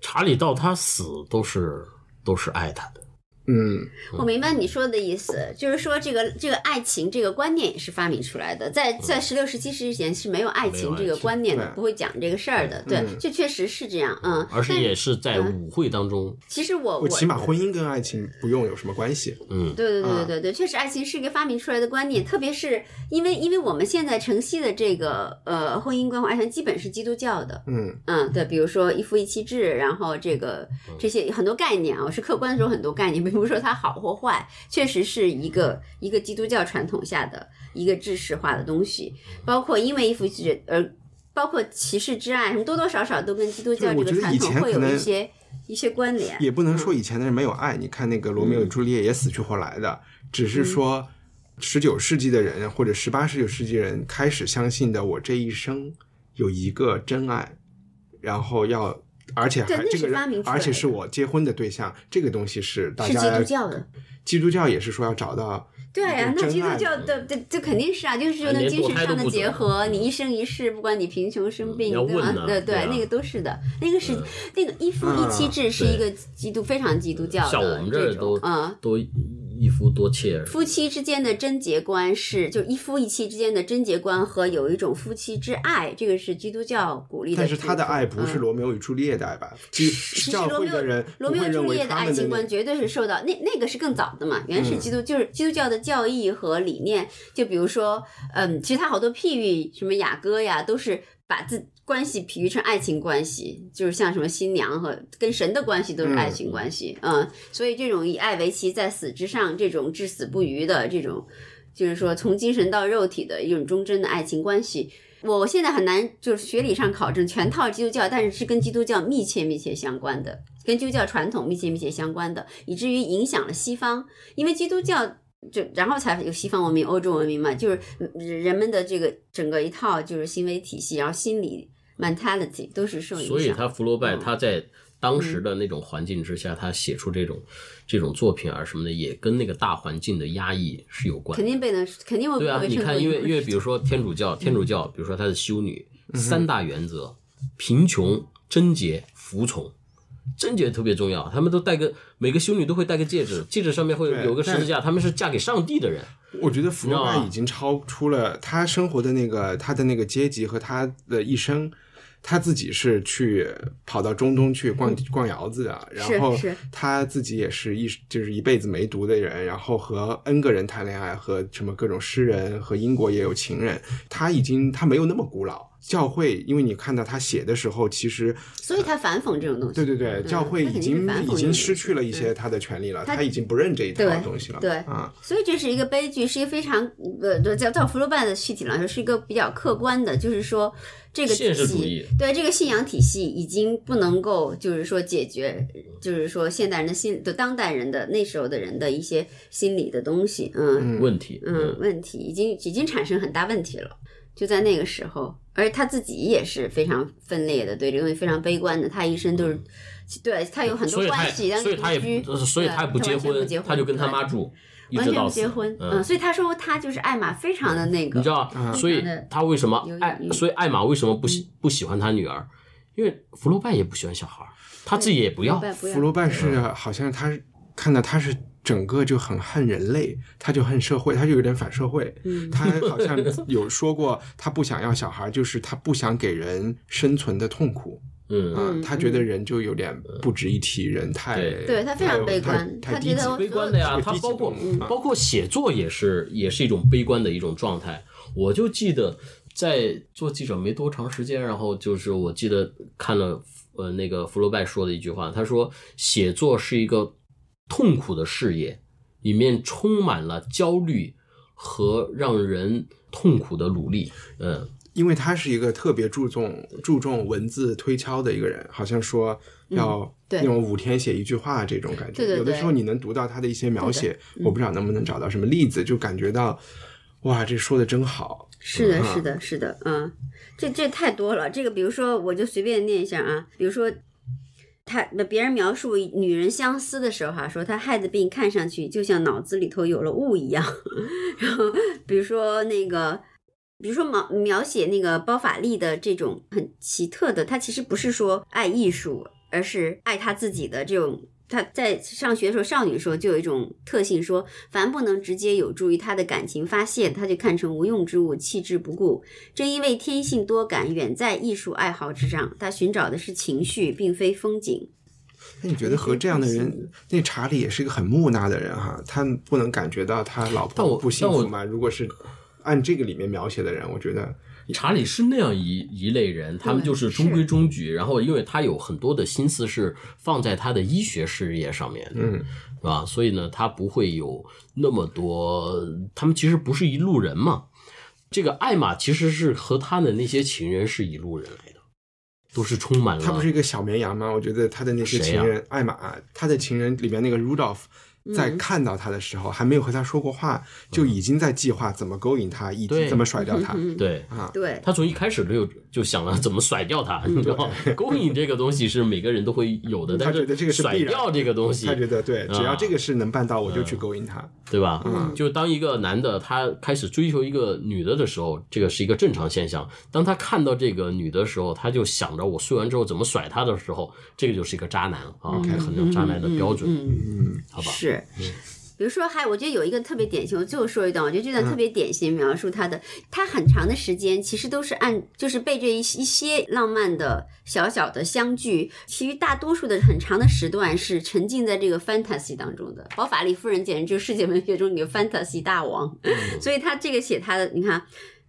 查理到他死都是都是爱他的，嗯我明白你说的意思，就是说这个这个爱情这个观念也是发明出来的，在在十六、十七世纪前是没有爱情这个观念的，不会讲这个事儿的。对嗯，这确实是这样，嗯。而且也是在舞会当中，其实我我起码婚姻跟爱情不用有什么关系。嗯，对对对啊对对对，确实，爱情是一个发明出来的观念，特别是因为因为我们现在城西的这个呃婚姻观或爱情基本是基督教的，嗯嗯，对，比如说一夫一妻制，然后这个这些很多概念啊，我是客观的时候很多概念，并不是说它好或坏，确实是一个一个基督教传统下的一个制式化的东西，包括因为一夫一妻制而。包括骑士之爱，什么多多少少都跟基督教这个传统会有一些一些关联。也不能说以前的人没有爱，你看那个罗密欧与朱丽叶也死去活来的，只是说十九世纪的人或者十八、十九世纪人开始相信的，我这一生有一个真爱，然后要。而且还这个人，而且是我结婚的对象，这个东西是大是家基督教的，基督教也是说要找到对呀、那基督教的这这肯定是啊，就是说那精神上的结合，你一生一世，不管你贫穷生病，对吧对对啊那个都是的，那个是那个一夫一妻制是一个基督非常基督教的像我们这都嗯。都一夫多妾，夫妻之间的贞洁观是，就一夫一妻之间的贞洁观和有一种夫妻之爱，这个是基督教鼓励的但。是他的爱不是嗯罗密欧与朱丽叶的爱吧？基其实教罗密欧罗密欧不会认为朱丽叶的爱情观绝对是受到那那个是更早的嘛，原始基督、就是基督教的教义和理念，就比如说，嗯，其实他好多譬喻，什么雅歌呀，都是把自关系比喻成爱情关系，就是像什么新娘和跟神的关系都是爱情关系，嗯所以这种以爱为旗，在死之上，这种至死不渝的这种，就是说从精神到肉体的一种忠贞的爱情关系。我现在很难就是学理上考证全套基督教，但是是跟基督教密切密切相关的，跟基督教传统密切密切相关的，以至于影响了西方，因为基督教。就然后才有西方文明、欧洲文明嘛，就是嗯人们的这个整个一套就是行为体系，然后心理 mentality 都是受影响。所以他福楼拜嗯他在当时的那种环境之下，他写出这种这种作品啊什么的，也跟那个大环境的压抑是有关的。肯定被能肯定会对啊，被你看，因为因为比如说天主教，天主教，比如说他的修女三大原则：贫穷、贞洁、服从。贞洁特别重要，他们都戴个每个修女都会戴个戒指，戒指上面会对有个十字架，他们是嫁给上帝的人。我觉得福楼你知道吗拜已经超出了他生活的那个他的那个阶级和他的一生。他自己是去跑到中东去逛逛窑子的，然后是他自己也是一就是一辈子没读的人，然后和 N 个人谈恋爱，和什么各种诗人和英国也有情人，他已经他没有那么古老。教会，因为你看到他写的时候，其实所以他反讽这种东西。对对对，教会已经已经失去了一些他的权利了，他他已经不认这一套东西了。对啊，所以这是一个悲剧，是一个非常呃，对叫叫福楼拜的具体来说，是一个比较客观的，就是说这个体现实主义系，对这个信仰体系已经不能够，就是说解决，就是说现代人的心，就当代人的那时候的人的一些心理的东西，嗯问题，嗯，问题已经已经产生很大问题了，就在那个时候，而且他自己也是非常分裂的，对这个东西非常悲观的。他一生都是，对他有很多关系，但所以他也独居不，所以他也不结婚他就跟他妈住，完全不结婚，嗯嗯，所以他说他就是艾玛非常的那个，你知道，所以他为什么有艾，所以艾玛为什么不喜不喜欢他女儿？因为福楼拜也不喜欢小孩儿，他自己也不要。福楼拜是好像他是看到他是整个就很恨人类，他就恨社会，他就有点反社会。嗯。他好像有说过，他不想要小孩，就是他不想给人生存的痛苦。嗯，啊、嗯他觉得人就有点不值一提，人太对。对他非常悲观他觉得低级。悲观的呀，他包括包括写作也是也是一种悲观的一种状态。我就记得在做记者没多长时间，然后就是我记得看了呃那个福楼拜说的一句话，他说写作是一个痛苦的事业，里面充满了焦虑和让人痛苦的努力。嗯，因为他是一个特别注重注重文字推敲的一个人，好像说要那种五天写一句话这种感觉。有的时候你能读到他的一些描写，嗯我不知道能不能找到什么例子，就感觉到哇，这说的真好。是的，嗯是的，是的，嗯，这这太多了。这个比如说，我就随便念一下啊，比如说。他那别人描述女人相思的时候哈、说她害的病看上去就像脑子里头有了雾一样。然后比如说那个，比如说描描写那个包法利的这种很奇特的，他其实不是说爱艺术，而是爱他自己的这种。他在上学的时候，少女时候就有一种特性说，凡不能直接有助于他的感情发泄，他就看成无用之物，弃之不顾。正因为天性多感，远在艺术爱好之上，他寻找的是情绪，并非风景。那你觉得和这样的人，那查理也是一个很木讷的人哈，他不能感觉到他老婆不幸福吗？如果是按这个里面描写的人，我觉得查理是那样一一类人，他们就是中规中矩，然后因为他有很多的心思是放在他的医学事业上面的，嗯，是吧？所以呢，他不会有那么多，他们其实不是一路人嘛。这个艾玛其实是和他的那些情人是一路人来的，都是充满了。他不是一个小绵羊吗？我觉得他的那些情人，艾玛，他的情人里面那个 Rudolph，在嗯。看到他的时候，还没有和他说过话，就已经在计划怎么勾引他，以及怎么甩掉他。对。啊，对，他从一开始就就想了怎么甩掉他，你知道吗？勾引这个东西是每个人都会有的，但是甩掉这个东西，他觉得对，只要啊这个事能办到，我就去勾引他。对吧？嗯就当一个男的他开始追求一个女的的时候，这个是一个正常现象。当他看到这个女的时候，他就想着我睡完之后怎么甩她的时候，这个就是一个渣男啊，衡量渣男的标准，嗯，嗯，好吧？是。比如说，还我觉得有一个特别典型，我最后说一段，我觉得这段特别典型描述他的，他很长的时间其实都是按就是被这一一些浪漫的小小的相聚，其余大多数的很长的时段是沉浸在这个 fantasy 当中的。包法利夫人简直就是世界文学中一个 fantasy 大王，所以他这个写他的，你看。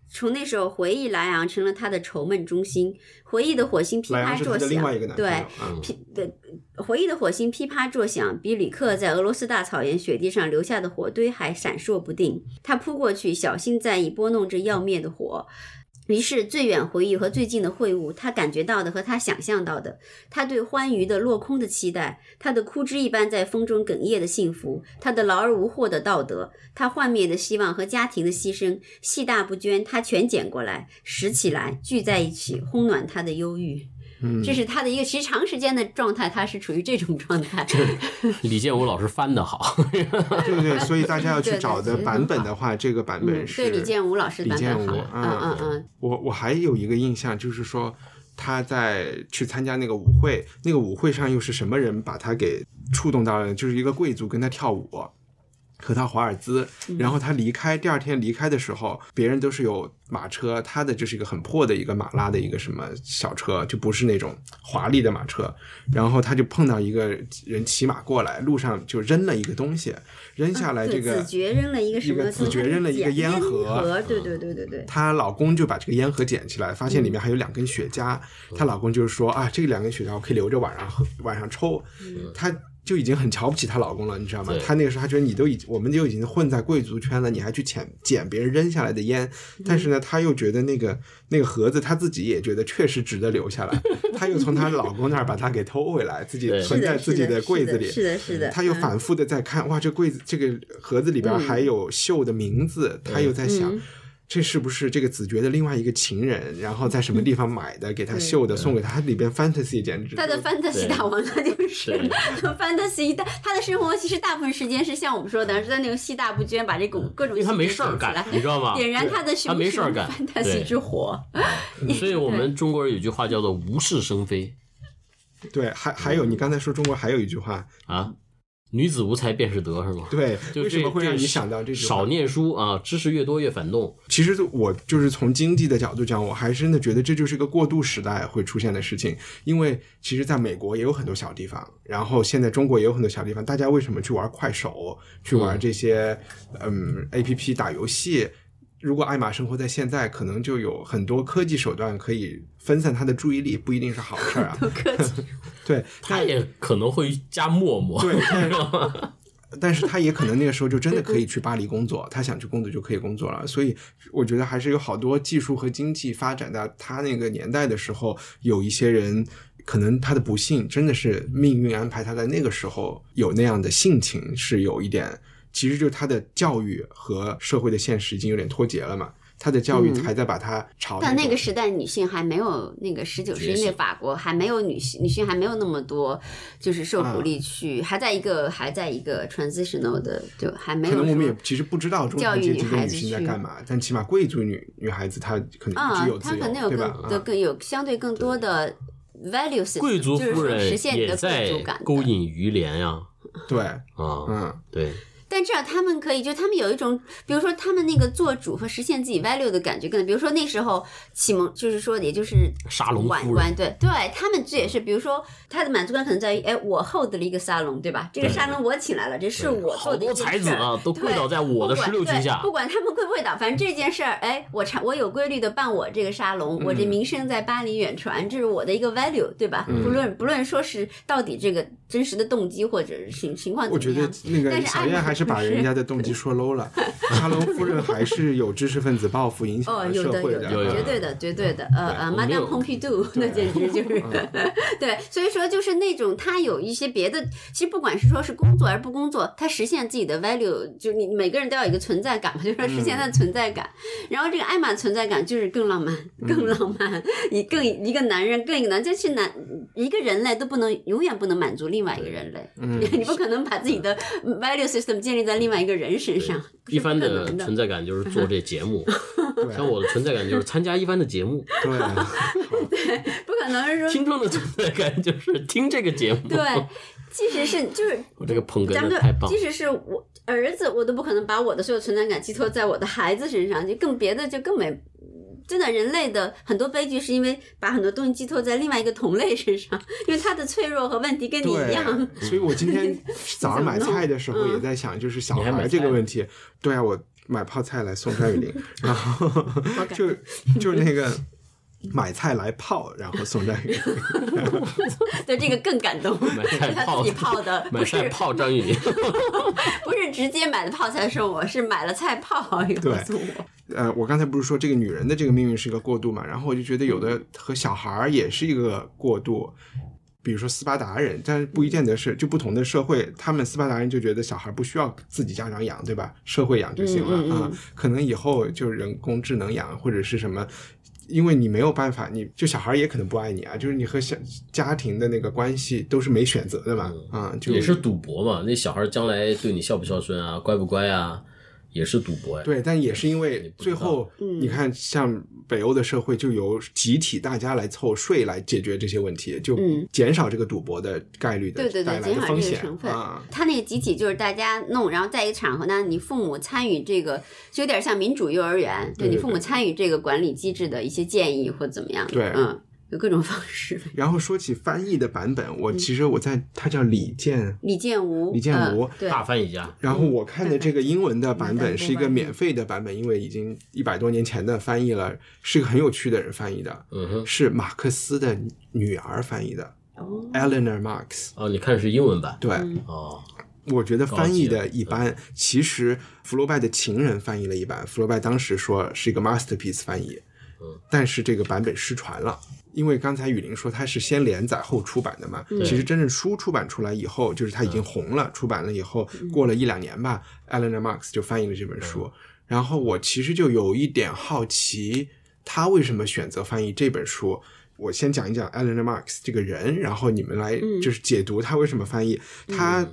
从那时候，回忆莱昂成了他的愁闷中心，回忆的火星噼啪作响对噼的回忆的火星噼啪作响，比旅客在俄罗斯大草原雪地上留下的火堆还闪烁不定。他扑过去，小心在意拨弄着要灭的火。于是，最远回忆和最近的会晤，他感觉到的和他想象到的，他对欢愉的落空的期待，他的枯枝一般在风中哽咽的幸福，他的劳而无获的道德，他幻灭的希望和家庭的牺牲，细大不捐，他全捡过来，拾起来，聚在一起，烘暖他的忧郁。嗯这是他的一个其实长时间的状态，他是处于这种状态。李建武老师翻的好，对不对，所以大家要去对对找的版本的话，这个版本嗯，是对李建武老师李建武版本好，嗯嗯嗯，我我还有一个印象，就是说他在去参加那个舞会，那个舞会上又是什么人把他给触动到了？就是一个贵族跟他跳舞。和他华尔兹，嗯然后他离开，第二天离开的时候，别人都是有马车，他的就是一个很破的一个马拉的一个什么小车，就不是那种华丽的马车。然后他就碰到一个人骑马过来，路上就扔了一个东西，扔下来这个对子爵扔了一个什么子爵 扔了一个烟烟盒对对对对对，她老公就把这个烟盒捡起来，发现里面还有两根雪茄。她老公就是说啊，这两根雪茄我可以留着晚上喝，晚上抽。她就已经很瞧不起她老公了，你知道吗？她那个时候她觉得你都已我们就已经混在贵族圈了，你还去捡捡别人扔下来的烟。但是呢，她又觉得那个那个盒子，她自己也觉得确实值得留下来。她又从她老公那儿把它给偷回来，自己存，在自己的柜子里。是的，是的，她又嗯反复的在看，哇，这柜子这个盒子里边还有秀的名字，她又在想，这是不是这个子爵的另外一个情人？然后在什么地方买的，给他绣的，送给他，它里边 fantasy 简直他的 fantasy 大王，他就是 fantasy 大，他的生活其实大部分时间是像我们说的，是在那种戏大不捐，把这种各种因为他没事儿干你知道吗？点燃他的他熊没事儿干 fantasy 之火。所以我们中国人有句话叫做“无事生非对，还还有你刚才说中国还有一句话，”啊，女子无才便是德，是吗？对，就为什么会让你想到这种少念书啊，知识越多越反动。其实我就是从经济的角度讲，我还真的觉得这就是一个过渡时代会出现的事情。因为其实在美国也有很多小地方，然后现在中国也有很多小地方，大家为什么去玩快手，去玩这些嗯 A P P 打游戏？如果艾玛生活在现在，可能就有很多科技手段可以分散她的注意力，不一定是好事儿啊。客气，对，他也可能会加陌陌，对，但是 但是他也可能那个时候就真的可以去巴黎工作，他想去工作就可以工作了。所以我觉得还是有好多技术和经济发展到他那个年代的时候，有一些人可能他的不幸真的是命运安排他在那个时候有那样的性情，是有一点，其实就是他的教育和社会的现实已经有点脱节了嘛。他的教育还在把他朝但那个时代女性还没有那个十九世纪法国还没有女性女性还没有那么多，就是受鼓啊励去，还在一个还在一个 transitional 的，就还没有可能我们也其实不知道中教育女产阶级的女孩子去性在干嘛，但起码贵族女女孩子她可能有，自由，她可能有？更的啊。更有相对更多的 value system，贵族就是说夫人实现你的也在贵族感勾引于连呀，对，啊，嗯。对，但至少他们可以，就他们有一种，比如说他们那个做主和实现自己 value 的感觉可能，比如说那时候启蒙，就是说也就是沙龙晚观，对对，他们这也是，比如说他的满足感可能在于，哎，我 hold 了一个沙龙，对吧？这个沙龙我请来了，这是我做的一多才子啊都跪倒在我的石榴裙下对不管他们跪不跪倒，反正这件事儿，哎，我常我有规律的办我这个沙龙，我嗯这名声在巴黎远传，这是我的一个 value，对吧？嗯不论不论说是到底这个真实的动机或者是情情况我觉怎么样，得那个但是按小燕还是把人家的动机说 low 了。哈龙夫人还是有知识分子抱负影响哦，有的社会有的，绝对的，绝对的，呃呃我没有，Madame Pompidou 那简直就是，对，所以说就是那种他有一些别的，其实不管是说是工作还是不工作，他实现自己的 value，就是你每个人都要有一个存在感嘛，就是说实现他的存在感。然后这个艾玛存在感就是更浪漫，更浪漫，一更一个男人更一个男，这是男一个人类都不能永远不能满足另外一个人类，你不可能把自己的 value system 建立在另外一个人身上，一帆的的存在感就是做这节目，像我的存在感就是参加一帆的节目，对，不可能是说听众的存在感就是听这个节目。对，即使是就是 我这个捧哏咱们就的太棒即。使是我儿子，我都不可能把我的所有存在感寄托在我的孩子身上，就更别的就更没。真的，人类的很多悲剧是因为把很多东西寄托在另外一个同类身上，因为他的脆弱和问题跟你一样。所以我今天 早上买菜的时候嗯也在想，就是小孩这个问题。对啊，我买泡菜来送张雨林，然后 就就是那个买菜来泡，然后送张宇。对这个更感动，买菜是他自己泡的，买不是菜泡张宇，不是直接买的泡菜送我，是买了菜泡以后对送我。呃，我刚才不是说这个女人的这个命运是一个过渡嘛，然后我就觉得有的和小孩儿也是一个过渡。比如说斯巴达人，但是不一定的是就不同的社会，他们斯巴达人就觉得小孩不需要自己家长养，对吧？社会养就行了啊、嗯嗯嗯可能以后就人工智能养或者是什么，因为你没有办法，你就小孩也可能不爱你啊，就是你和小家庭的那个关系都是没选择的嘛，啊、就也是赌博嘛。那小孩将来对你孝不孝顺啊，乖不乖啊，也是赌博呀。对，但也是因为最后，嗯你看，像北欧的社会就由集体大家来凑税来解决这些问题，就嗯减少这个赌博的概率的对对对，减少的风险这个成分。啊。他那个集体就是大家弄，然后在一个场合呢，你父母参与这个，就有点像民主幼儿园，对对你父母参与这个管理机制的一些建议或怎么样。对嗯，有各种方式。然后说起翻译的版本，我其实我在他叫李健，李健吴，李建武呃对，大翻译家，然后我看的这个英文的版嗯本是一个免费的版本，因为已经一百多年前的翻译了，是一个很有趣的人翻译的，嗯哼，是马克思的女儿翻译的哦，Eleanor Marx。哦，你看的是英文版，对，哦，我觉得翻译的一般，其实福楼拜的情人翻译了一版，福楼拜当时说是一个 masterpiece 翻译，嗯，但是这个版本失传了。因为刚才雨林说它是先连载后出版的嘛，嗯其实真正书出版出来以后，就是它已经红了，出版了以后，过了一两年吧，Eleanor Marx 就翻译了这本书。然后我其实就有一点好奇，他为什么选择翻译这本书。我先讲一讲 Eleanor Marx 这个人，然后你们来嗯就是解读他为什么翻译。他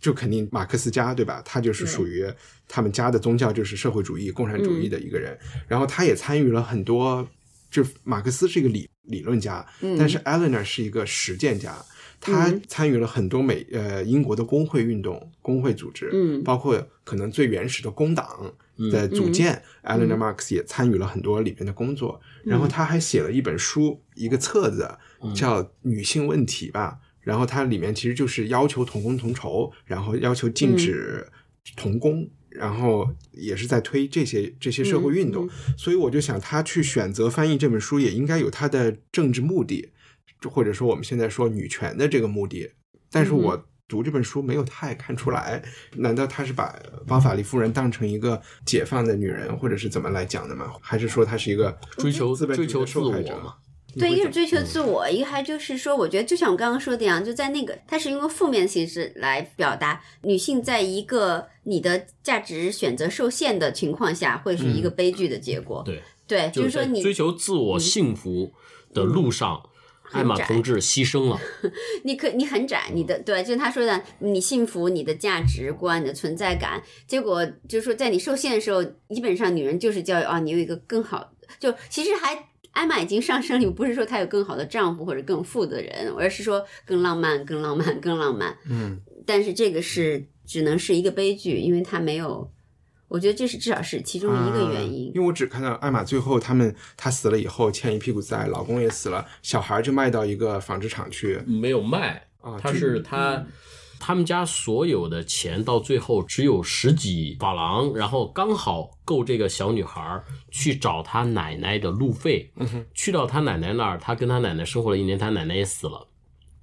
就肯定马克思家对吧？他就是属于他们家的宗教就是社会主义、共产主义的一个人。然后他也参与了很多，就马克思是一个理理论家，但是 Eleanor 是一个实践家。他参与了很多美呃英国的工会运动、工会组织，嗯包括可能最原始的工党的组建、e e n o r Marx 也参与了很多里面的工作。然后他还写了一本书，一个册子叫《女性问题》吧。然后它里面其实就是要求同工同酬，然后要求禁止童工。然后也是在推这些这些社会运动，所以我就想，他去选择翻译这本书，也应该有他的政治目的，就或者说我们现在说女权的这个目的。但是我读这本书没有太看出来，难道他是把包法利夫人当成一个解放的女人，或者是怎么来讲的吗？还是说她是一个追求资本主义追求自我的受害者嘛？对，一个是追求嗯自我，一个还就是说，我觉得就像我刚刚说的一样，就在那个，它是用负面形式来表达女性在一个你的价值选择受限的情况下，会是一个悲剧的结果。对，对，就是说你追求自我幸福的路上，艾玛同志牺牲了。你可你很窄，你的对，就是他说的，你幸福，你的价值观，你的存在感，结果就是说，在你受限的时候，基本上女人就是教育啊，你有一个更好，就其实还。艾玛已经上升了，不是说她有更好的丈夫或者更富的人，而是说更浪漫、更浪漫、更浪漫。嗯，但是这个是只能是一个悲剧，因为她没有，我觉得这是至少是其中一个原因啊。因为我只看到艾玛最后他们她死了以后欠一屁股债，老公也死了，小孩就卖到一个纺织厂去。没有卖啊，他就是他他们家所有的钱到最后只有十几法郎，然后刚好够这个小女孩儿去找她奶奶的路费。去到她奶奶那儿，她跟她奶奶生活了一年，她奶奶也死了，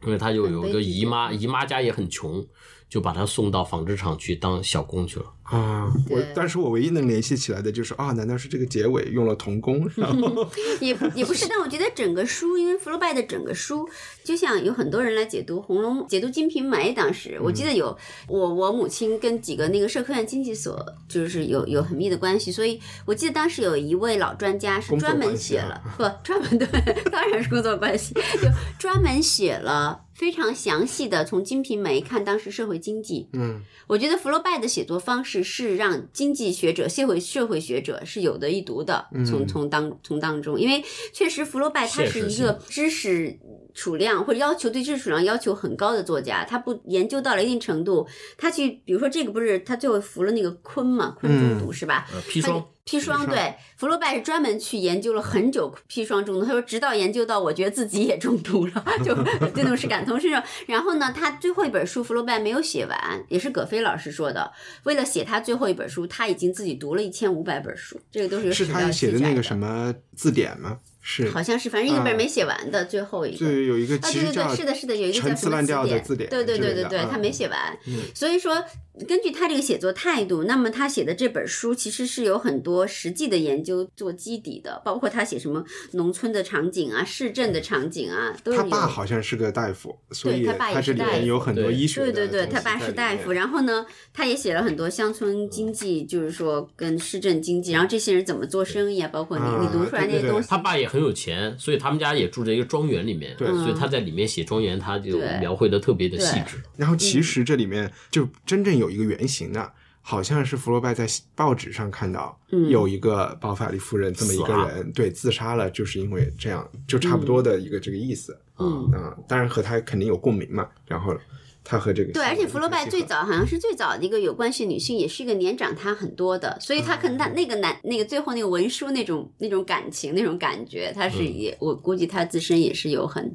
因为她就有一个姨妈，姨妈家也很穷，就把她送到纺织厂去当小工去了。啊，我对但是我唯一能联系起来的就是啊，难道是这个结尾用了童工？然后也也不是，但我觉得整个书，因为福楼拜的整个书，就像有很多人来解读《红楼梦》，解读《金瓶梅》。当时我记得有我我母亲跟几个那个社科院经济所就是有有很密的关系，所以我记得当时有一位老专家是专门写了，不专门对，当然是工作关系，就专门写了非常详细的从《金瓶梅》看当时社会经济，嗯我觉得福楼拜的写作方式是让经济学者、社会社会学者是有的一读的，从从当从当中，因为确实福楼拜他现实性是一个。知识储量或者要求对知识储量要求很高的作家，他不研究到了一定程度，他去比如说这个不是他最后服了那个醌嘛，醌中毒是吧？呃，砒霜砒霜对，福楼拜是专门去研究了很久砒霜中毒。他说，直到研究到我觉得自己也中毒了，就这种是感同身受。然后呢，他最后一本书福楼拜没有写完，也是葛飞老师说的。为了写他最后一本书，他已经自己读了一千五百本书，这个都是有是他写的那个什么字典吗？是，好像是，反正一本啊没写完的最后一个。对，有一个啊，对对对，是的，是的，有一个叫什么词滥调的典，字典对对对对对，啊他没写完。嗯所以说，根据他这个写作态度，那么他写的这本书其实是有很多实际的研究做基底的，包括他写什么农村的场景啊、市镇的场景啊，都是有。他爸好像是个大夫，所以对他爸也他这里是大夫面有很多对医学的对对对，他爸是大夫，然后呢，他也写了很多乡村经济，就是说跟市镇经济，然后这些人怎么做生意啊，包括你、啊你读出来那对对对些东西，他爸也很有钱，所以他们家也住在一个庄园里面，对所以他在里面写庄园，他就描绘的特别的细致。然后其实这里面就真正有一个原型的，好像是福楼拜在报纸上看到嗯有一个包法利夫人这么一个人，对，自杀了，就是因为这样，就差不多的一个这个意思。嗯啊，当然和他肯定有共鸣嘛。然后他和这个对，而且福楼拜最早好像是最早的一个有关系女性，也是一个年长她很多的，所以她可能她那个男那个最后那个文书那种那种感情那种感觉，她是也、我估计她自身也是有很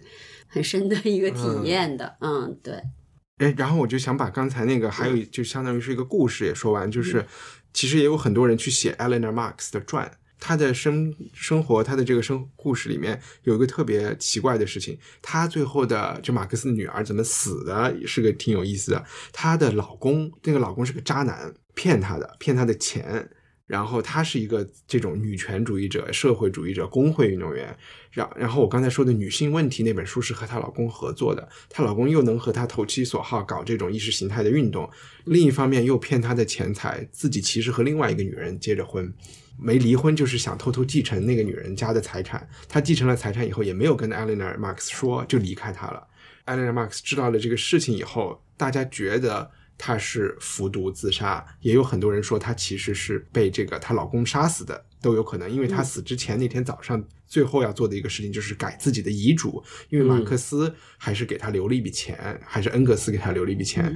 很深的一个体验的，嗯对，哎，然后我就想把刚才那个还有就相当于是一个故事也说完，就是其实也有很多人去写 Eleanor Marx 的传，他的生生活，他的这个生故事里面有一个特别奇怪的事情，她最后的就马克思的女儿怎么死的，是个挺有意思的。她的老公，那个老公是个渣男，骗她的，骗她的钱。然后她是一个这种女权主义者、社会主义者、工会运动员。然然后我刚才说的女性问题那本书是和她老公合作的，她老公又能和她投其所好搞这种意识形态的运动，另一方面又骗她的钱财，自己其实和另外一个女人结着婚。没离婚就是想偷偷继承那个女人家的财产。他继承了财产以后，也没有跟 Eleanor Marx 说，就离开她了。Eleanor Marx 知道了这个事情以后，大家觉得她是服毒自杀，也有很多人说她其实是被这个她老公杀死的，都有可能。因为她死之前那天早上，最后要做的一个事情就是改自己的遗嘱，因为马克思还是给她留了一笔钱，还是恩格斯给她留了一笔钱。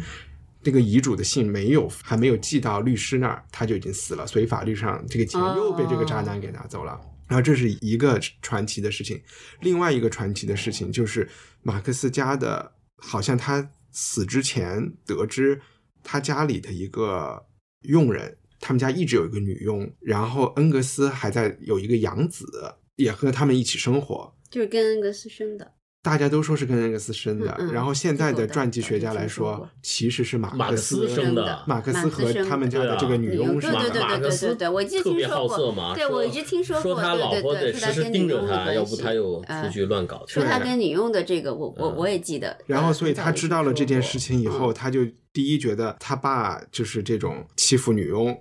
这个遗嘱的信没有还没有寄到律师那儿，他就已经死了，所以法律上这个钱又被这个渣男给拿走了。然后这是一个传奇的事情，另外一个传奇的事情就是马克思家的，好像他死之前得知他家里的一个佣人，他们家一直有一个女佣，然后恩格斯还在有一个养子，也和他们一起生活。就是跟恩格斯生的。大家都说是跟恩格斯生的，嗯嗯然后现在的传记学家来说，其实是马马克思生的马克思和他们家的这个女佣是吧对对对马克思对对对，我记得听特别好说过。色嘛，对我一直听说过说他老婆对对对得时时盯着他，要不他又呃出去乱搞去说。他跟女佣的这个，我我嗯我也记得。然后，呃所以他知道了这件事情以后，嗯他就第一觉得他爸就是这种欺负女佣，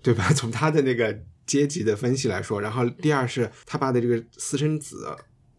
对吧？从他的那个阶级的分析来说，然后第二是他爸的这个私生子，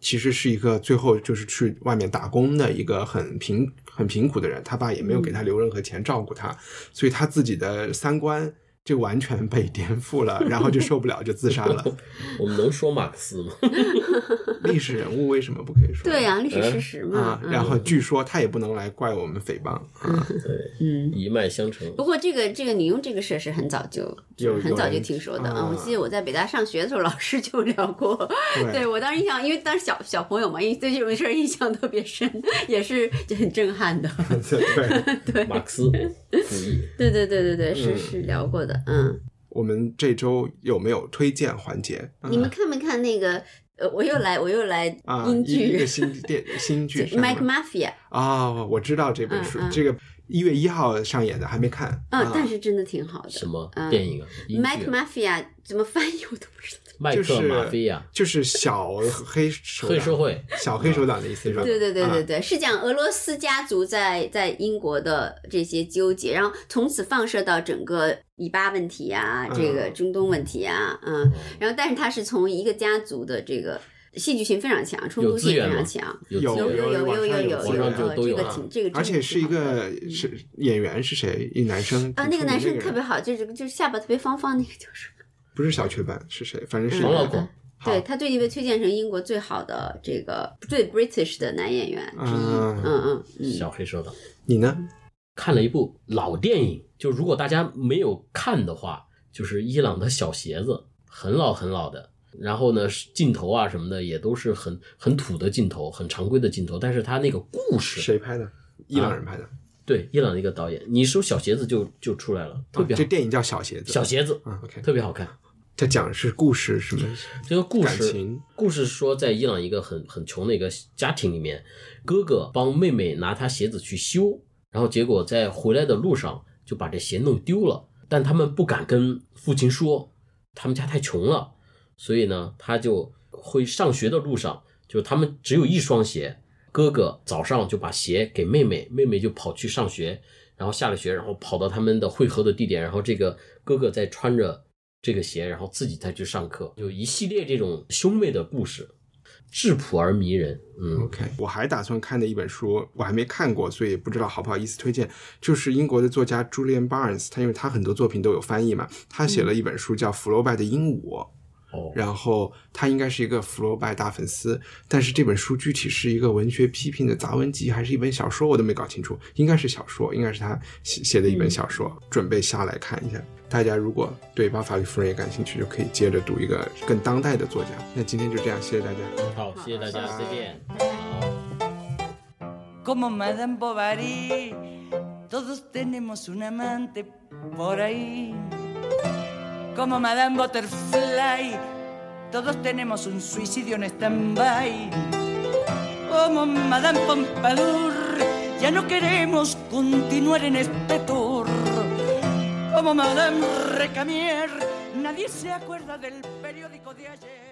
其实是一个最后就是去外面打工的一个很贫很贫苦的人，他爸也没有给他留任何钱照顾他，所以他自己的三观就完全被颠覆了，然后就受不了就自杀了。我们能说马克思吗？历史人物为什么不可以说？对呀、历史事实嘛啊。，嗯然后据说他也不能来怪我们诽谤啊。对，嗯。一脉相承。不过这个这个你用这个事儿是很早就有很早就听说的啊！啊我记得我在北大上学的时候，老师就聊过。对对我当时印象，因为当时小小朋友嘛，因为对这种事儿印象特别深，也是就很震撼的。对，对，马克思主义，对对对对对，是嗯是聊过的。嗯，我们这周有没有推荐环节？你们看没看那个？呃，我又来，我又来啊，英一一个剧新电新剧 《Mike Mafia》。啊，我知道这本书嗯，嗯这个一月一号上演的，还没看。嗯，啊。但是真的挺好的。什么？嗯。电影 Mike 啊 Mafia 怎么翻译我都不知道。麦克马菲亚，就是小黑手党。黑社会，小黑手党的意思是吧？对对对对啊对，是讲俄罗斯家族在在英国的这些纠结，然后从此放射到整个以巴问题啊，嗯这个中东问题啊，嗯，然后但是他是从一个家族的这个戏剧性非常强，冲突性非常强，有有有有有有有这个这个而且是一个是演员是谁？一男生啊，那个男生特别好，就是就是下巴特别方方那个叫什么？不是小雀斑是谁？反正是王老公对他最近被推荐成英国最好的这个最 British 的男演员之一。嗯嗯，小黑说的。你呢？看了一部老电影，就如果大家没有看的话，就是伊朗的小鞋子，很老很老的。然后呢，镜头啊什么的也都是很很土的镜头，很常规的镜头。但是他那个故事，谁拍的？伊朗人拍的，对伊朗的一个导演，你说小鞋子就就出来了，特别这。电影叫《小鞋子》。小鞋子啊，OK，特别好看。它讲的是故事什么？这个故事感情，故事说在伊朗一个很很穷的一个家庭里面，哥哥帮妹妹拿他鞋子去修，然后结果在回来的路上就把这鞋弄丢了，但他们不敢跟父亲说，他们家太穷了，所以呢，他就会上学的路上，就他们只有一双鞋，哥哥早上就把鞋给妹妹，妹妹就跑去上学，然后下了学，然后跑到他们的汇合的地点，然后这个哥哥再穿着这个鞋，然后自己再去上课，就一系列这种兄妹的故事，质朴而迷人。嗯，OK，我还打算看的一本书，我还没看过，所以不知道好不好意思推荐。就是英国的作家 Julian Barnes，他因为他很多作品都有翻译嘛，他写了一本书叫《福楼拜的鹦鹉》。哦，然后他应该是一个福楼拜大粉丝，但是这本书具体是一个文学批评的杂文集，还是一本小说，我都没搞清楚。应该是小说，应该是他写写的一本小说，准备下来看一下。大家如果对巴法利夫人也感兴趣，就可以接着读一个更当代的作家。那今天就这样，谢谢大家。好，谢谢大家，再见。好。como Madame Bovary. Todos tenemos un amante por ahí. Como Madame Butterfly. Todos tenemos un suicidio en stand-by. Como Madame Pompadour. Ya no queremos continuar en este tour. Como Madame Recamier. Nadie se acuerda del periódico de ayer.